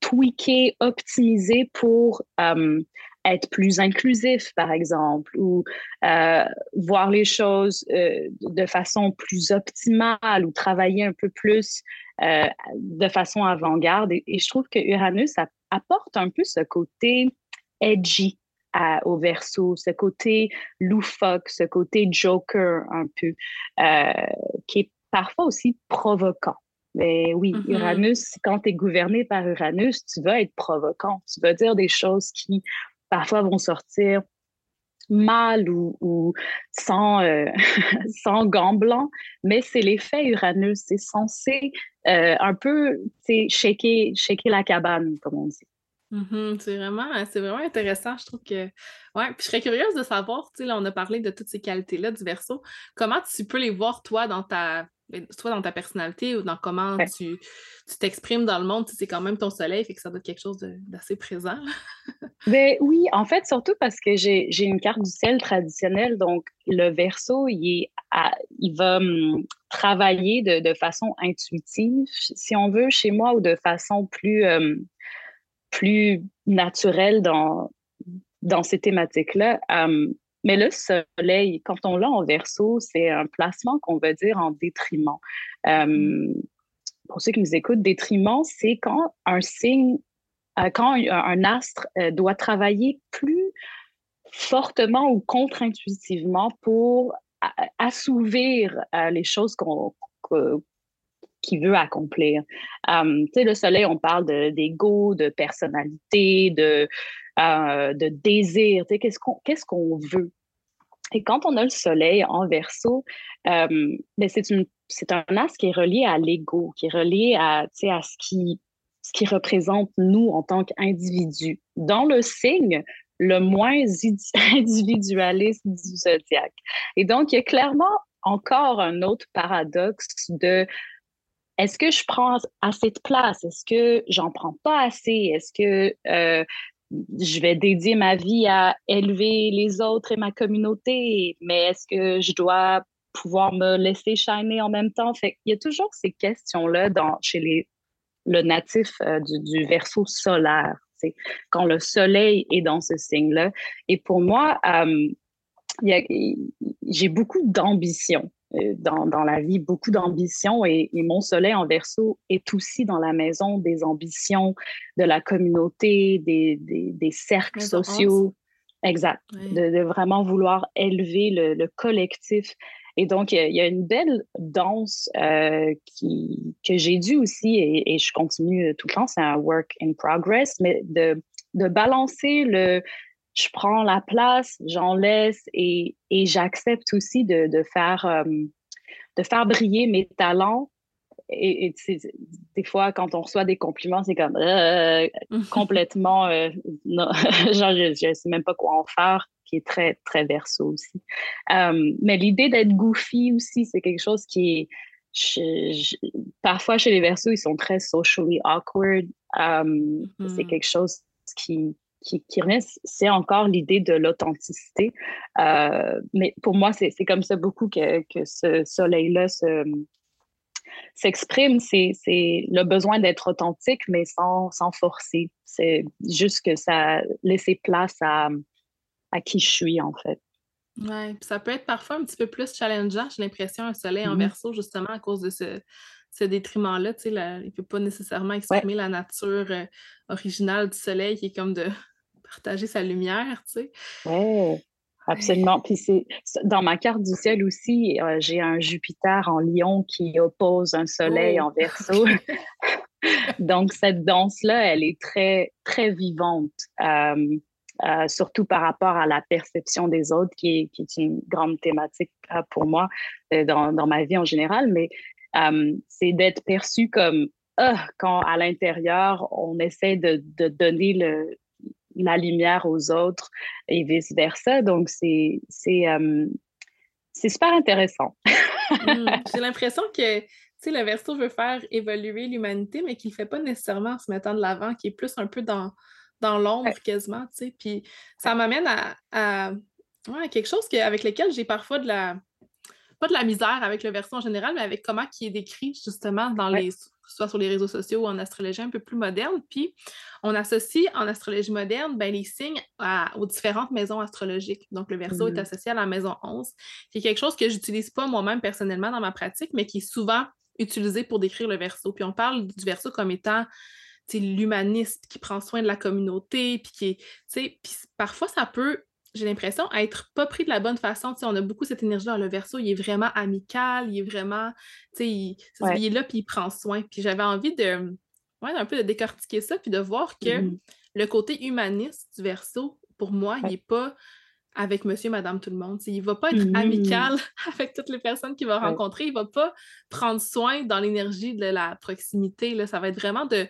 tweaker, optimiser pour euh, être plus inclusif, par exemple, ou euh, voir les choses euh, de façon plus optimale ou travailler un peu plus de façon avant-garde. Et, et, je trouve que Uranus apporte un peu ce côté edgy au verso, ce côté loufoque, ce côté joker un peu, euh, qui est parfois aussi provoquant. Mais oui, mm-hmm. Uranus, quand tu es gouverné par Uranus, tu vas être provoquant. Tu vas dire des choses qui parfois vont sortir mal ou, sans, euh, <laughs> sans gants blancs, mais c'est l'effet Uranus. C'est censé euh, un peu shaker, shaker la cabane, comme on dit. Mmh c'est vraiment, vraiment intéressant. Je trouve que. Ouais, puis je serais curieuse de savoir, tu sais, on a parlé de toutes ces qualités-là du verso. Comment tu peux les voir, toi, dans ta. Ben, soit dans ta personnalité ou dans comment tu t'exprimes dans le monde. C'est quand même ton soleil, fait que ça doit être quelque chose d'assez présent. <laughs> ben, oui, en fait, surtout parce que j'ai une carte du ciel traditionnelle. Donc, le verso, il, est il va hum, travailler de, de, façon intuitive, si on veut, chez moi, ou de façon plus. Hum, plus naturel dans, dans ces thématiques-là. Um, mais le soleil, quand on l'a en verso, c'est un placement qu'on veut dire en détriment. Um, pour ceux qui nous écoutent, détriment, c'est quand un signe, euh, quand un, astre euh, doit travailler plus fortement ou contre-intuitivement pour assouvir euh, les choses qu'on qui veut accomplir. Um, tu sais, le soleil, on parle d'ego, de, personnalité, de, euh, de désir. Tu sais, qu'est-ce qu'on veut? Et quand on a le soleil en verso, um, ben, c'est un as qui est relié à l'ego, qui est relié à, à ce qui, ce qui représente nous en tant qu'individus. Dans le signe, le moins <laughs> individualiste du zodiaque. Et donc, il y a clairement encore un autre paradoxe de est-ce que je prends assez de place? Est-ce que j'en prends pas assez? Est-ce que euh, je vais dédier ma vie à élever les autres et ma communauté? Mais est-ce que je dois pouvoir me laisser shiner en même temps? Fait il y a toujours ces questions-là chez les, le natif euh, du, verso solaire. Quand le soleil est dans ce signe-là. Et pour moi, euh, j'ai beaucoup d'ambition. Euh, dans, dans, la vie, beaucoup d'ambition et, mon soleil en verso est aussi dans la maison des ambitions de la communauté, des, des, des cercles sociaux. Exact. De, de, vraiment vouloir élever le, le collectif. Et donc, il y, a une belle danse euh, qui, que j'ai dû aussi, et, et, je continue tout le temps, c'est un work in progress, mais de, de balancer le, je prends la place, j'en laisse et, et j'accepte aussi de, de faire, euh, de faire briller mes talents. Et, et des fois, quand on reçoit des compliments, c'est comme euh, <laughs> complètement, euh, non, <laughs> genre, je ne sais même pas quoi en faire, qui est très, très verso aussi. mais l'idée d'être goofy aussi, c'est quelque chose qui est, parfois chez les versos, ils sont très socially awkward. C'est hmm. quelque chose qui, qui, qui c'est encore l'idée de l'authenticité. Euh, mais pour moi, c'est comme ça beaucoup que, que ce soleil-là s'exprime. C'est le besoin d'être authentique, mais sans, sans forcer. C'est juste que ça laisser place à, à qui je suis, en fait. Oui, ça peut être parfois un petit peu plus challengeant, j'ai l'impression, un soleil en mmh verso, justement, à cause de ce, ce détriment-là. Il ne peut pas nécessairement exprimer la nature euh, originale du soleil qui est comme de partager sa lumière, tu sais. Oui, absolument. Puis c'est dans ma carte du ciel aussi, euh, j'ai un Jupiter en lion qui oppose un soleil en oh, verso. <laughs> Donc, cette danse-là, elle est très, très vivante. Euh, euh, surtout par rapport à la perception des autres, qui est, qui est une grande thématique euh, pour moi dans, dans, ma vie en général, mais c'est d'être perçu comme ah, quand à l'intérieur, on essaie de, de donner le, la lumière aux autres et vice-versa. Donc, c'est c'est super intéressant. <laughs> Mmh, j'ai l'impression que le verso veut faire évoluer l'humanité, mais qu'il ne fait pas nécessairement en se mettant de l'avant, qui est plus un peu dans dans l'ombre quasiment, tu sais. Puis ça m'amène à, quelque chose avec lequel j'ai parfois de la pas de la misère avec le verso en général, mais avec comment qui est décrit justement dans les soit sur les réseaux sociaux ou en astrologie un peu plus moderne. Puis on associe en astrologie moderne ben, les signes aux différentes maisons astrologiques. Donc le verso est mmh. associé à la maison 11, qui est quelque chose que j'utilise pas moi-même personnellement dans ma pratique, mais qui est souvent utilisé pour décrire le verso. Puis on parle du verso comme étant l'humaniste qui prend soin de la communauté, puis qui est, puis parfois ça peut, j'ai l'impression, être pas pris de la bonne façon. on a beaucoup cette énergie-là. Le verso, il est vraiment amical, il est vraiment, il, il, est là, puis il prend soin. Puis j'avais envie de, ouais, un peu de décortiquer ça, puis de voir que mmh le côté humaniste du verso, pour moi, il n'est pas avec monsieur, madame, tout le monde. il ne va pas être mmh amical <laughs> avec toutes les personnes qu'il va rencontrer. Il ne va pas prendre soin dans l'énergie de la proximité. Là. Ça va être vraiment de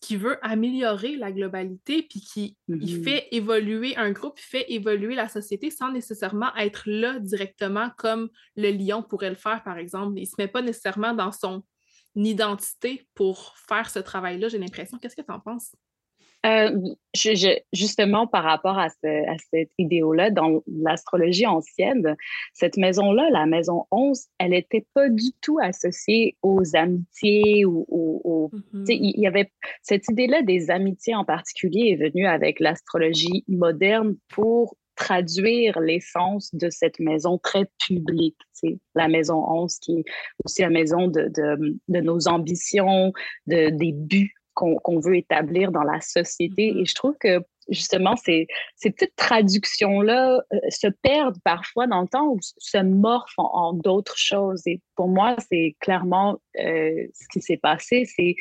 qui veut améliorer la globalité, puis qui il mmh fait évoluer un groupe, il fait évoluer la société sans nécessairement être là directement comme le lion pourrait le faire, par exemple. Il ne se met pas nécessairement dans son identité pour faire ce travail-là, j'ai l'impression. Qu'est-ce que tu en penses? Euh, justement, par rapport à, cette idéo-là, dans l'astrologie ancienne, cette maison-là, la maison 11, elle n'était pas du tout associée aux amitiés ou aux. Mm-hmm. Il y avait cette idée-là des amitiés en particulier est venue avec l'astrologie moderne pour traduire l'essence de cette maison très publique, la maison 11 qui est aussi la maison de, de, de nos ambitions, de, des buts qu'on veut établir dans la société. Mm-hmm. Et je trouve que justement, ces, ces petites traductions-là euh, se perdent parfois dans le temps ou se morphent en, d'autres choses. Et pour moi, c'est clairement euh, ce qui s'est passé. C'est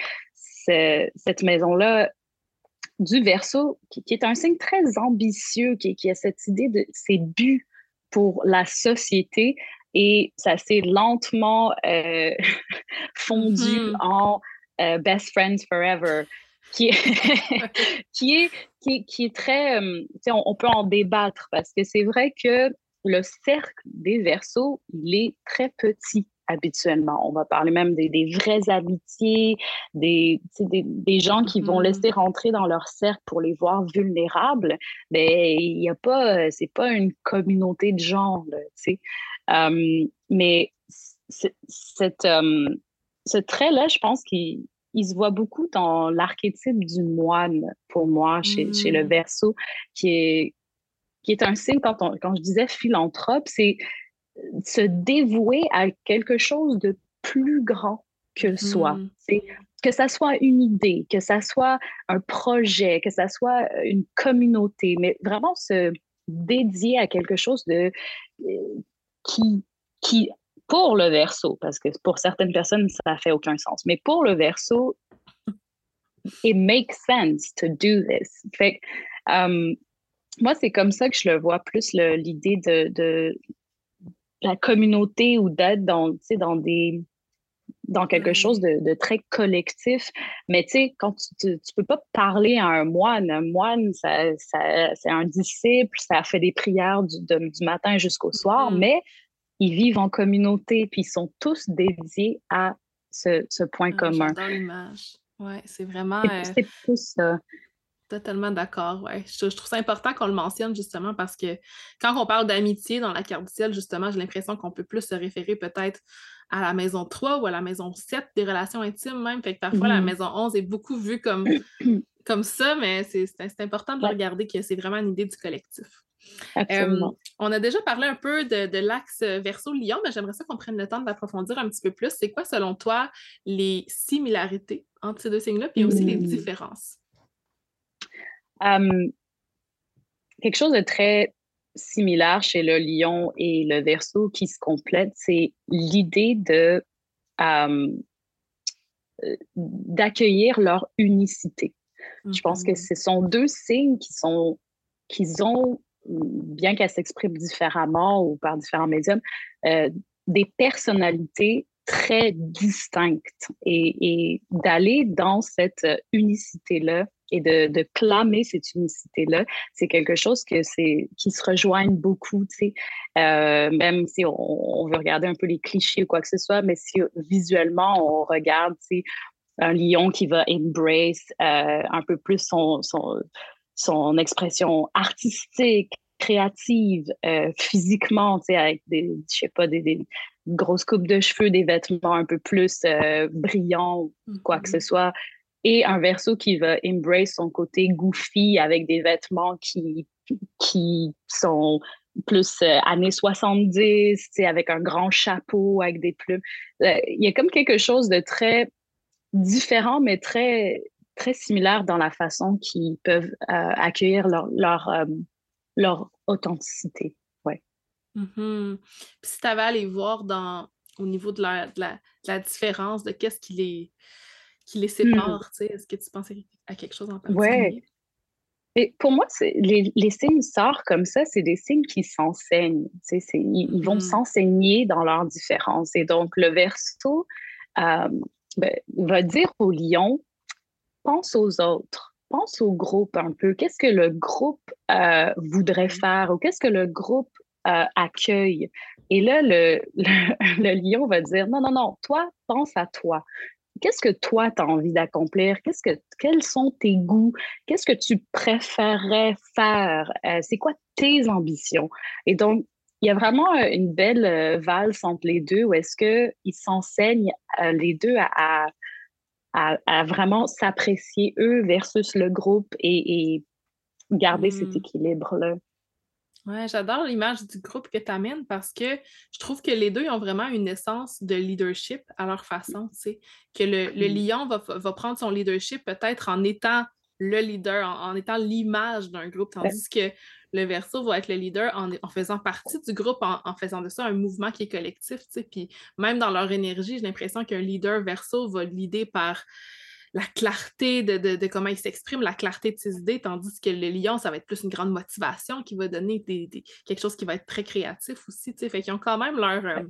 cette maison-là du verso, qui, est un signe très ambitieux, qui, qui a cette idée de ses buts pour la société. Et ça s'est lentement euh, <laughs> fondu mm-hmm. en euh, Best Friends Forever, qui <laughs> est, qui est, qui, est très. Euh, on, on, peut en débattre parce que c'est vrai que le cercle des versos, il est très petit habituellement. On va parler même des, des vraies amitiés, des, des, des, gens qui vont mm-hmm. laisser rentrer dans leur cercle pour les voir vulnérables. Mais il n'y a pas, c'est pas une communauté de gens, tu sais. Euh, mais cette, ce trait-là, je pense qu'il se voit beaucoup dans l'archétype du moine, pour moi, chez, le mmh. Verseau, qui est, qui est un signe, quand, quand je disais philanthrope, c'est se dévouer à quelque chose de plus grand que soi. Mmh. C'est que ça soit une idée, que ça soit un projet, que ça soit une communauté, mais vraiment se dédier à quelque chose de euh, qui, qui pour le verso, parce que pour certaines personnes, ça fait aucun sens, mais pour le verso, it makes sense to do this. Fait um, moi, c'est comme ça que je le vois plus l'idée de, de, la communauté ou d'être dans, dans des dans quelque chose de, très collectif. Mais tu sais, quand tu, tu, peux pas parler à un moine, un moine, ça, ça, c'est un disciple, ça fait des prières du, du matin jusqu'au soir, mm-hmm. mais ils vivent en communauté, puis ils sont tous dédiés à ce, ce point ah, commun. J'adore l'image. Oui, c'est vraiment. C'est plus ça. Totalement d'accord, ouais. Je, trouve ça important qu'on le mentionne justement parce que quand on parle d'amitié dans la carte du ciel, justement, j'ai l'impression qu'on peut plus se référer peut-être à la maison 3 ou à la maison 7 des relations intimes même. Fait que parfois, la mm-hmm. maison 11 est beaucoup vue comme, <clears throat> comme ça, mais c'est important de regarder que c'est vraiment une idée du collectif. Absolument. on a déjà parlé un peu de, l'axe verso-lion, mais j'aimerais ça qu'on prenne le temps d'approfondir un petit peu plus. C'est quoi, selon toi, les similarités entre ces deux signes-là, puis aussi les mmh. Quelque chose de très similaire chez le lion et le verso qui se complète, c'est l'idée de d'accueillir leur unicité. Je pense que ce sont deux signes qui sont qu'ils ont bien qu'elle s'exprime différemment ou par différents médiums, euh, des personnalités très distinctes et, d'aller dans cette unicité-là et de, clamer cette unicité-là, c'est quelque chose que qui se rejoignent beaucoup, tu sais, euh, même si on, veut regarder un peu les clichés ou quoi que ce soit, mais si visuellement on regarde, tu sais, un lion qui va embrace euh, un peu plus son, son son expression artistique, créative, euh, physiquement, tu sais, avec des, je sais pas, des, grosses coupes de cheveux, des vêtements un peu plus brillants, quoi que ce mm-hmm. soit, et un verso qui va embrace son côté goofy avec des vêtements qui, qui sont plus euh, années 70, tu avec un grand chapeau, avec des plumes. Il y a comme quelque chose de très différent, mais très très similaires dans la façon qu'ils peuvent euh, accueillir leur, leur, euh, leur authenticité. Ouais. Mm-hmm. Puis si tu avais à les voir dans, au niveau de la, de la, différence, de qu'est-ce qui les, qui les sépare, mm. est-ce que tu pensais à quelque chose en particulier? Ouais. Et pour moi, les, les, signes sortent comme ça, c'est des signes qui s'enseignent. Ils, ils, vont mm-hmm. s'enseigner dans leurs différences. Et donc, le verso euh, ben, va dire au lion pense aux autres, pense au groupe un peu. Qu'est-ce que le groupe euh, voudrait mm-hmm. faire ou qu'est-ce que le groupe euh, accueille? Et là, <laughs> le, le, lion va dire, non, non, non, toi, pense à toi. Qu'est-ce que toi, tu as envie d'accomplir? Qu'est-ce que, quels sont tes goûts? Qu'est-ce que tu préférerais faire? Euh, c'est quoi tes ambitions? Et donc, il y a vraiment une belle valse entre les deux où est-ce qu'ils s'enseignent les deux à, à, vraiment s'apprécier eux versus le groupe et, garder cet mmh. équilibre-là. Ouais, j'adore l'image du groupe que tu amènes parce que je trouve que les deux ont vraiment une essence de leadership à leur façon. Tu sais, que le, le mmh. lion va, va, prendre son leadership peut-être en étant le leader, en, étant l'image d'un groupe, tandis que le verso va être le leader en, faisant partie du groupe, en, faisant de ça un mouvement qui est collectif. Puis même dans leur énergie, j'ai l'impression qu'un leader verso va l'idée par la clarté de, comment il s'exprime, la clarté de ses idées, tandis que le lion, ça va être plus une grande motivation qui va donner quelque chose qui va être très créatif aussi. Fait qu'ils ont quand même leur. Euh,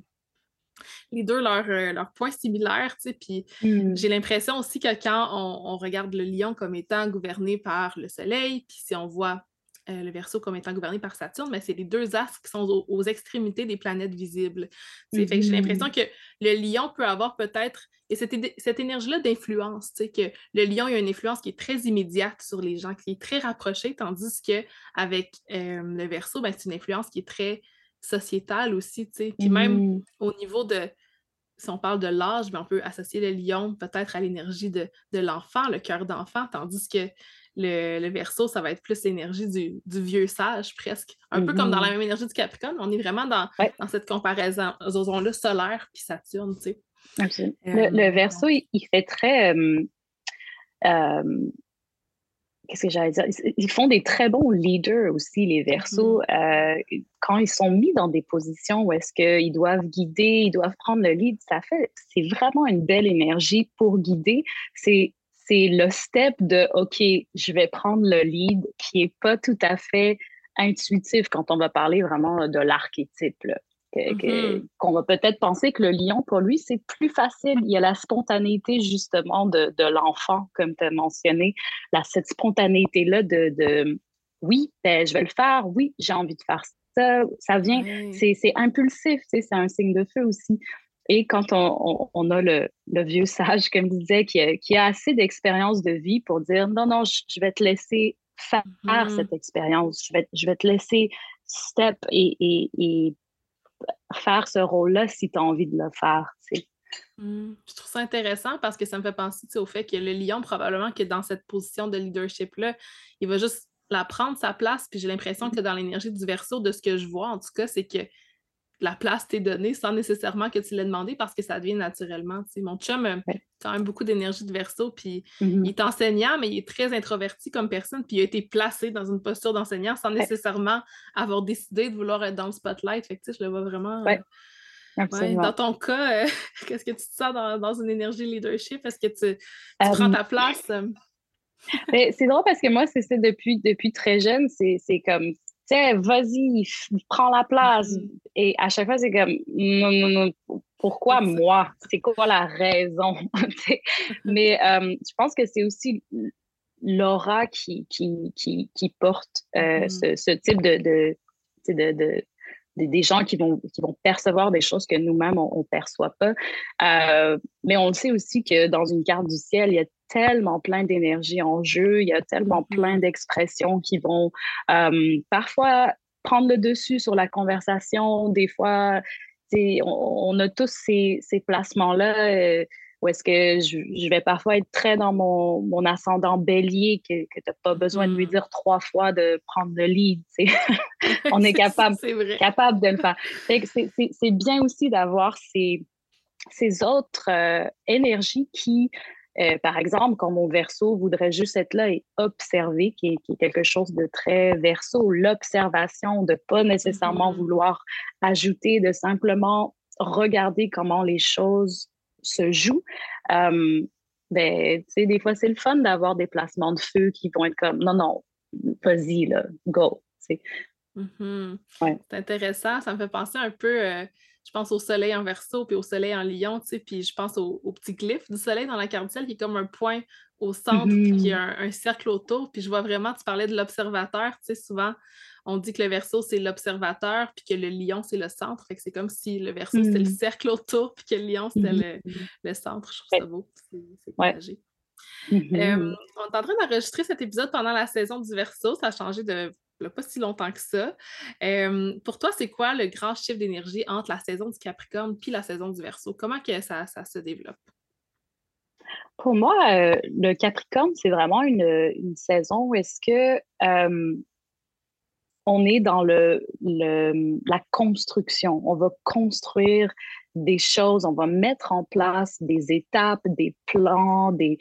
les deux leurs euh, leur points similaires, puis mmh. j'ai l'impression aussi que quand on, regarde le lion comme étant gouverné par le soleil, puis si on voit euh, le Verseau comme étant gouverné par Saturne, mais c'est les deux astres qui sont aux, extrémités des planètes visibles. Fait que j'ai l'impression mmh. que le lion peut avoir peut-être, et cette, cette énergie-là d'influence, que le lion a une influence qui est très immédiate sur les gens, qui est très rapprochée, tandis qu'avec euh, le Verseau, ben, c'est une influence qui est très sociétale aussi. Puis même mmh. au niveau de, si on parle de l'âge, ben, on peut associer le lion peut-être à l'énergie de, de l'enfant, le cœur d'enfant, tandis que le, le verso, ça va être plus l'énergie du, vieux sage, presque. Un peu comme dans la mm-hmm. même énergie du Capricorne. On est vraiment dans, dans cette comparaison-là solaire puis Saturne, tu sais. Absolument. le, euh, verso, il, fait très. Euh, euh, qu'est-ce que j'allais dire? Ils font des très bons leaders aussi, les versos. Mm-hmm. quand ils sont mis dans des positions où est-ce qu'ils doivent guider, ils doivent prendre le lead, ça fait, c'est vraiment une belle énergie pour guider. C'est c'est le step de OK, je vais prendre le lead qui n'est pas tout à fait intuitif quand on va parler vraiment de l'archétype. Mm-hmm. Qu'on va peut-être penser que le lion, pour lui, c'est plus facile. Il y a la spontanéité, justement, de, l'enfant, comme tu as mentionné. cette spontanéité-là de, oui, ben, je vais le faire. Oui, j'ai envie de faire ça, ça vient, c'est impulsif, c'est un signe de feu aussi. Et quand on, a le, vieux sage, comme je disais, qui a, qui a assez d'expérience de vie pour dire non, non, je, vais te laisser faire mm-hmm. cette expérience, je vais, je vais te laisser step et, et, faire ce rôle-là si tu as envie de le faire. Mm. Je trouve ça intéressant parce que ça me fait penser au fait que le lion, probablement que dans cette position de leadership-là, il va juste la prendre sa place. Puis j'ai l'impression mm-hmm. que dans l'énergie du verso, de ce que je vois, en tout cas, c'est que la place t'est donnée sans nécessairement que tu l'aies demandé parce que ça devient naturellement. Mon chum a quand même beaucoup d'énergie de verso, puis mm-hmm. il est enseignant, mais il est très introverti comme personne, puis il a été placé dans une posture d'enseignant sans nécessairement avoir décidé de vouloir être dans le spotlight. Fait que, je le vois vraiment. Euh, dans ton cas, euh, <laughs> qu'est-ce que tu te sens dans, une énergie leadership? Est-ce que tu, prends ta place? <laughs> c'est drôle parce que moi, c'est ça depuis, depuis très jeune. C'est comme sais, vas-y, prends la place. Mm-hmm. Et à chaque fois, c'est comme, non, non, non, pourquoi moi? C'est quoi la raison? <laughs> <laughs> Mais euh, je pense que c'est aussi l'aura qui, qui, qui, qui, porte euh, mm-hmm. ce, ce, type de, de, de, des gens qui vont, qui vont percevoir des choses que nous-mêmes, on ne perçoit pas. Euh, mais on le sait aussi que dans une carte du ciel, il y a tellement plein d'énergie en jeu, il y a tellement mm-hmm. plein d'expressions qui vont euh, parfois prendre le dessus sur la conversation. Des fois, on, on a tous ces, ces placements-là. Euh, où est-ce que je, vais parfois être très dans mon, mon ascendant bélier, que, que tu n'as pas besoin de lui mm. dire trois fois de prendre le lead. <laughs> On est capable, capable de le faire. C'est bien aussi d'avoir ces, ces autres euh, énergies qui, euh, par exemple, quand mon verso voudrait juste être là et observer, qui est, qui est quelque chose de très verso, l'observation, de pas nécessairement mm-hmm. vouloir ajouter, de simplement regarder comment les choses se joue, euh, ben, tu sais, des fois, c'est le fun d'avoir des placements de feu qui vont être comme non, non, vas-y, là, go. Mm-hmm. C'est intéressant. Ça me fait penser un peu, euh, je pense au soleil en verso puis au soleil en lion, tu sais, puis je pense au, petit glyphe du soleil dans la carte qui est comme un point au centre, puis qui a mm-hmm. un, cercle autour. Puis je vois vraiment, tu parlais de l'observateur, tu sais, souvent, on dit que le verso, c'est l'observateur, puis que le lion, c'est le centre. Fait que c'est comme si le verso, c'était le mm. cercle autour, puis que le lion, c'était mm-hmm. le, centre. Je trouve ça beau. C'est ouais. Mm-hmm. on est en train d'enregistrer cet épisode pendant la saison du verso. Ça a changé de pas si longtemps que ça. pour toi, c'est quoi le grand chiffre d'énergie entre la saison du Capricorne puis la saison du Verseau? Comment que ça, ça se développe? Pour moi, euh, le Capricorne, c'est vraiment une, une, saison où est-ce que on est dans le, la construction. On va construire des choses, on va mettre en place des étapes, des plans, des,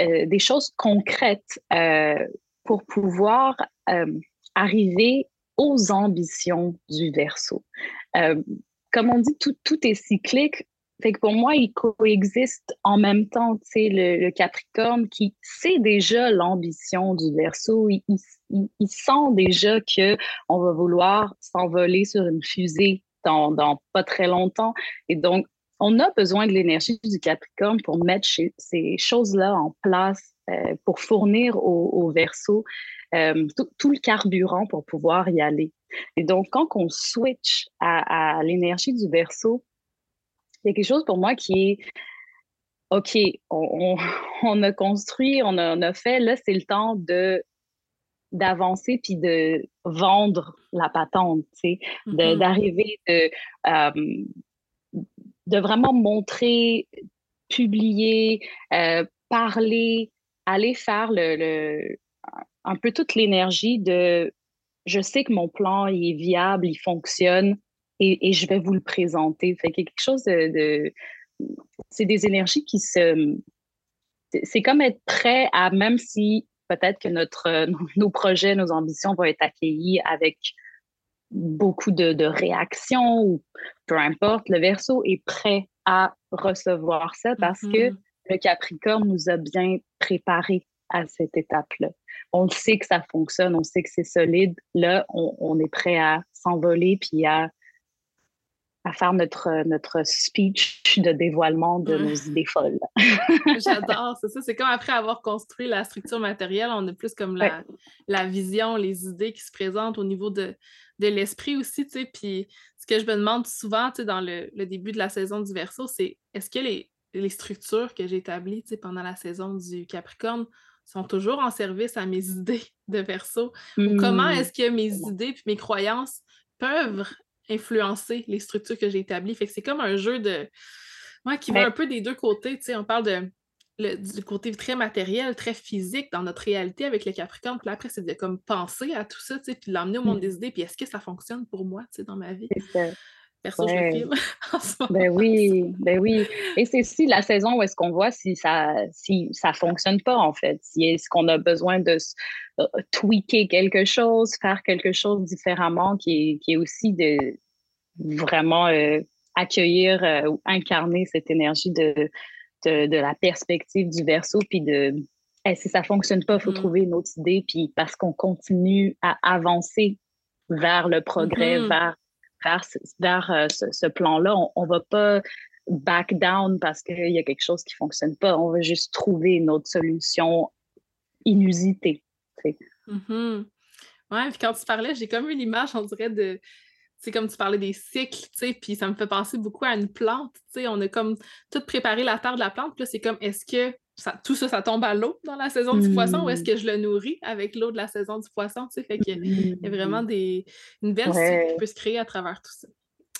euh, des choses concrètes euh, pour pouvoir euh, arriver aux ambitions du verso. comme on dit, tout, tout est cyclique. Fait que pour moi, il coexiste en même temps, tu sais, le, Capricorne qui sait déjà l'ambition du Verseau, il, sent déjà que on va vouloir s'envoler sur une fusée dans, pas très longtemps. Et donc, on a besoin de l'énergie du Capricorne pour mettre ces choses-là en place, euh, pour fournir au, au euh, tout, le carburant pour pouvoir y aller. Et donc, quand on switch à, à l'énergie du Verseau, il y a quelque chose pour moi qui est OK, on, <laughs> on, a construit, on a, on a fait, là, c'est le temps de d'avancer puis de vendre la patente, tu sais, mm-hmm. d'arriver de, euh, de vraiment montrer, publier, euh, parler, aller faire le, le un peu toute l'énergie de je sais que mon plan il est viable, il fonctionne, et, je vais vous le présenter. Fait quelque chose de, c'est des énergies qui se, c'est comme être prêt à même si peut-être que notre, nos projets, nos ambitions vont être accueillis avec beaucoup de, réactions ou peu importe, le verso est prêt à recevoir ça parce que mm-hmm. le Capricorne nous a bien préparé à cette étape-là. On sait que ça fonctionne, on sait que c'est solide. Là, on, on est prêt à s'envoler puis à à faire notre, notre speech de dévoilement de nos idées folles. <laughs> J'adore, c'est ça. C'est comme après avoir construit la structure matérielle, on a plus comme la, la vision, les idées qui se présentent au niveau de, de l'esprit aussi, tu sais. Puis ce que je me demande souvent, tu sais, dans le, le, début de la saison du Verseau, c'est est-ce que les, les structures que j'ai établies, tu sais, pendant la saison du Capricorne sont toujours en service à mes <laughs> idées de Verseau? Ou comment mmh. est-ce que mes idées puis mes croyances peuvent influencer les structures que j'ai établies? Fait que c'est comme un jeu de. Ouais, qui va un peu des deux côtés. Tu sais, on parle de, du côté très matériel, très physique dans notre réalité avec le Capricorne. Puis après, c'est de comme penser à tout ça, tu sais, puis l'emmener au monde mmh. des idées. Puis est-ce que ça fonctionne pour moi, tu sais, dans ma vie? Perso, je filme <laughs> Ben oui, ben oui. Et c'est aussi la saison où est-ce qu'on voit si ça si ça fonctionne pas, en fait. Si est-ce qu'on a besoin de euh, tweaker quelque chose, faire quelque chose différemment, qui est, qui est aussi de vraiment euh, accueillir euh, ou incarner cette énergie de, de, la perspective du verso, puis de si ça fonctionne pas, il faut mm. trouver une autre idée, puis parce qu'on continue à avancer vers le progrès, mm-hmm. vers vers, euh, ce, plan-là. On ne va pas back down parce qu'il y a quelque chose qui ne fonctionne pas. On va juste trouver une autre solution inusitée. Mm-hmm. Oui, puis quand tu parlais, j'ai comme eu l'image, on dirait, de. C'est comme tu parlais des cycles, tu sais, puis ça me fait penser beaucoup à une plante, tu sais, on a comme tout préparé la terre de la plante, puis là, c'est comme, est-ce que tout ça, ça tombe à l'eau dans la saison du poisson ou est-ce mmh. que je le nourris avec l'eau de la saison du poisson? Tu sais, fait qu'il y a vraiment mmh. des, une belle ouais. qui peut se créer à travers tout ça.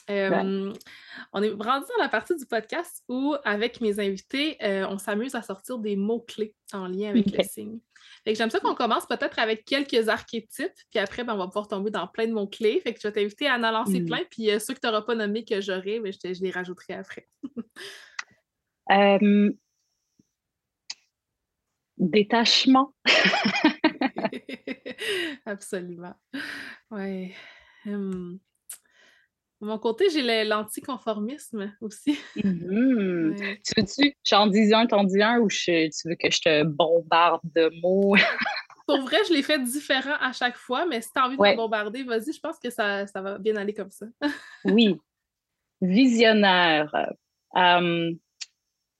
On est rendu dans la partie du podcast où, avec mes invités, euh, on s'amuse à sortir des mots-clés en lien avec le signe. j'aime ça qu'on commence peut-être avec quelques archétypes, puis après, ben, on va pouvoir tomber dans plein de mots-clés. Fait que je vais t'inviter à en lancer mmh. plein, puis euh, ceux que tu n'auras pas nommés que j'aurai, mais ben, je, les rajouterai après. <laughs> détachement. <laughs> Absolument. Oui. Hum. De mon côté, j'ai l'anticonformisme aussi. Mm-hmm. Tu veux-tu, j'en dis un, t'en dis un, ou tu veux que je te bombarde de mots? <laughs> Pour vrai, je l'ai fait différent à chaque fois, mais si tu as envie de me bombarder, vas-y, je pense que ça, ça, va bien aller comme ça. <laughs> oui. Visionnaire, euh,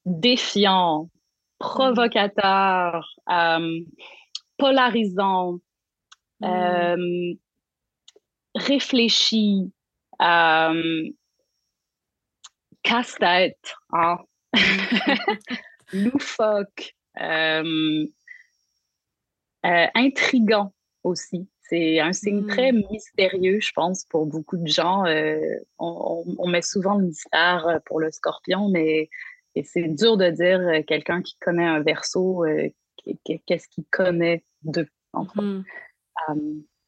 défiant, provocateur, euh, polarisant, mm. euh, réfléchi, euh, casse-tête, hein? <laughs> loufoque, intrigant aussi. C'est un signe très mm. mystérieux, je pense, pour beaucoup de gens. on, met souvent le mystère pour le scorpion, mais c'est dur de dire euh, quelqu'un qui connaît un verso, euh, qu'est-ce qu'il connaît de. Mmh.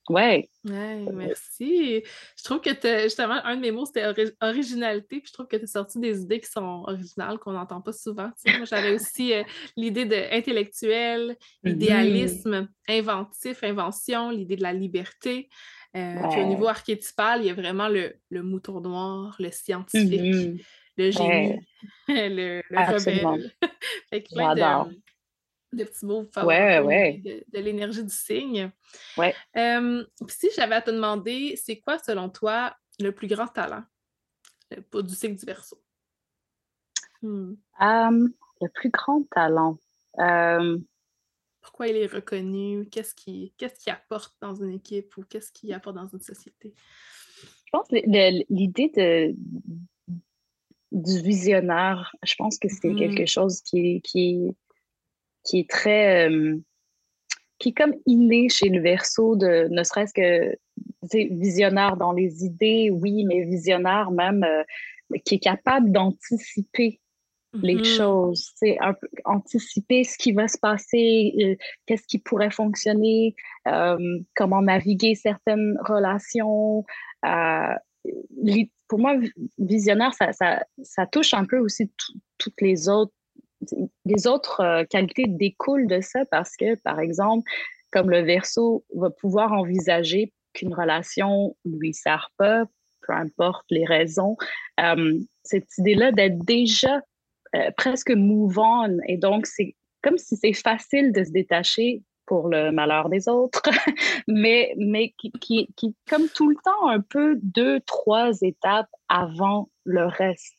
ouais. merci. Je trouve que justement, un de mes mots, c'était originalité, puis je trouve que tu as sorti des idées qui sont originales, qu'on n'entend pas souvent. Moi, j'avais aussi <laughs> l'idée d'intellectuel, mmh idéalisme, inventif, invention, l'idée de la liberté. Puis au niveau archétypal, il y a vraiment le, le mouton noir, le scientifique. Mmh le génie, <laughs> le, rebelle. <laughs> fait que plein de, de, petits mots ouais, de, de l'énergie du signe. Ouais. si j'avais à te demander, c'est quoi, selon toi, le plus grand talent euh, pour du signe du verso? Hmm. le plus grand talent. Pourquoi il est reconnu? Qu'est-ce qu'il qui apporte dans une équipe ou qu'est-ce qu'il apporte dans une société? Je pense que l'idée de, du visionnaire. Je pense que c'est quelque mmh. chose qui, qui, qui est très. Euh, qui est comme inné chez le verso, de ne serait-ce que visionnaire dans les idées, oui, mais visionnaire même, euh, qui est capable d'anticiper les mmh choses, peu, anticiper ce qui va se passer, euh, qu'est-ce qui pourrait fonctionner, comment naviguer certaines relations, pour moi, visionnaire, ça, ça, ça touche un peu aussi toutes les autres. Les autres euh, qualités découlent de ça parce que, par exemple, comme le verso va pouvoir envisager qu'une relation lui sert pas, peu importe les raisons, euh, cette idée-là d'être déjà euh, presque mouvant et donc c'est comme si c'est facile de se détacher pour le malheur des autres, <laughs> mais, mais qui, qui, qui, comme tout le temps, un peu deux, trois étapes avant le reste.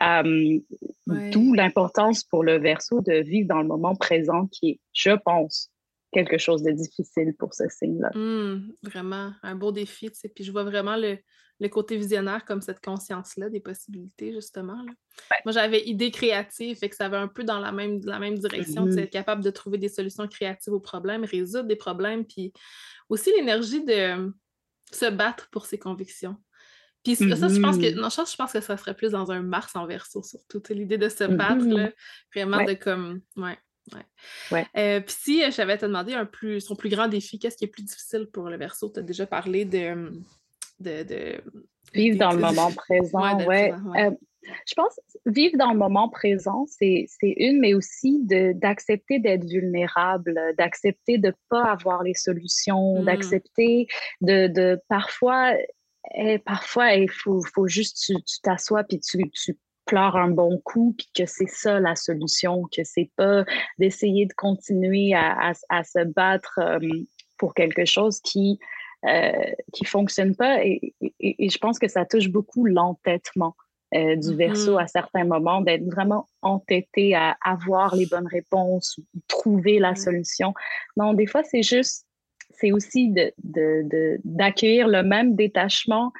Euh, D'où l'importance pour le verso de vivre dans le moment présent qui est, je pense, quelque chose de difficile pour ce signe-là. Mmh, vraiment, un beau défi. Puis je vois vraiment le, le côté visionnaire comme cette conscience-là des possibilités, justement. Moi, j'avais idée créative, fait que ça va un peu dans la même, la même direction, mm être capable de trouver des solutions créatives aux problèmes, résoudre des problèmes, puis aussi l'énergie de se battre pour ses convictions. Puis ça, je pense que non, je pense que ça serait plus dans un Mars en verso, surtout. L'idée de se battre, là, vraiment de comme. Ouais. Ouais. Euh, puis si j'avais te demandé un plus, son plus grand défi, qu'est-ce qui est plus difficile pour le verso? Tu as déjà parlé de, de, vivre dans le moment présent. Ouais, euh, je pense vivre dans le moment présent, c'est une, mais aussi d'accepter d'être vulnérable, d'accepter de ne pas avoir les solutions, mmh. d'accepter de, de, parfois, eh, parfois, il faut, faut, juste tu t'assois puis tu, tu pleures un bon coup, puis que c'est ça la solution, que c'est pas d'essayer de continuer à, à, se battre euh, pour quelque chose qui euh, qui fonctionne pas. Et, je pense que ça touche beaucoup l'entêtement euh, du verso mm-hmm. à certains moments, d'être vraiment entêté à avoir les bonnes réponses ou trouver la solution. Non, des fois, c'est juste, c'est aussi d'accueillir de, de, le même détachement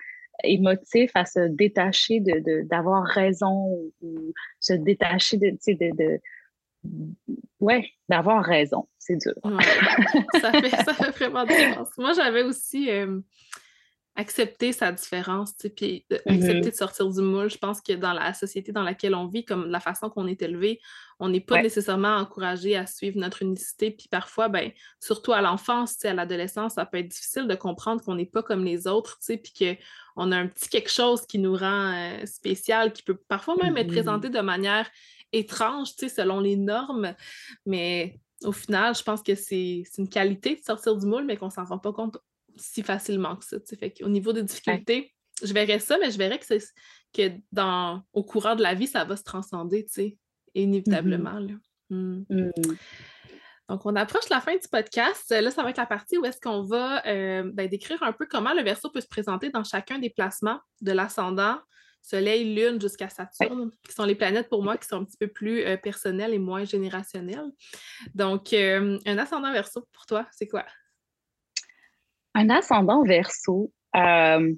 émotif à se détacher d'avoir raison ou se détacher de, ouais, d'avoir raison. C'est dur. ça, fait, ça, fait, vraiment du sens. Moi, j'avais aussi euh, accepté sa différence, puis accepté de sortir du moule. Je pense que dans la société dans laquelle on vit, comme la façon qu'on est élevé, on n'est pas nécessairement encouragé à suivre notre unicité. Puis parfois, ben, surtout à l'enfance, à l'adolescence, ça peut être difficile de comprendre qu'on n'est pas comme les autres, puis qu'on a un petit quelque chose qui nous rend euh, spécial, qui peut parfois même être mm-hmm. présenté de manière étrange, selon les normes. Mais au final, je pense que c'est une qualité de sortir du moule, mais qu'on s'en rend pas compte si facilement que ça. Fait au niveau des difficultés, je verrais ça, mais je verrais que, que dans, au courant de la vie, ça va se transcender, inévitablement. Mm-hmm. Mmh. Mmh. Donc, on approche la fin du podcast. Là, ça va être la partie où est-ce qu'on va euh, ben, décrire un peu comment le verso peut se présenter dans chacun des placements de l'ascendant, Soleil, Lune jusqu'à Saturne, qui sont les planètes pour moi qui sont un petit peu plus euh, personnelles et moins générationnelles. Donc, euh, un ascendant verso pour toi, c'est quoi? Un ascendant verso, euh,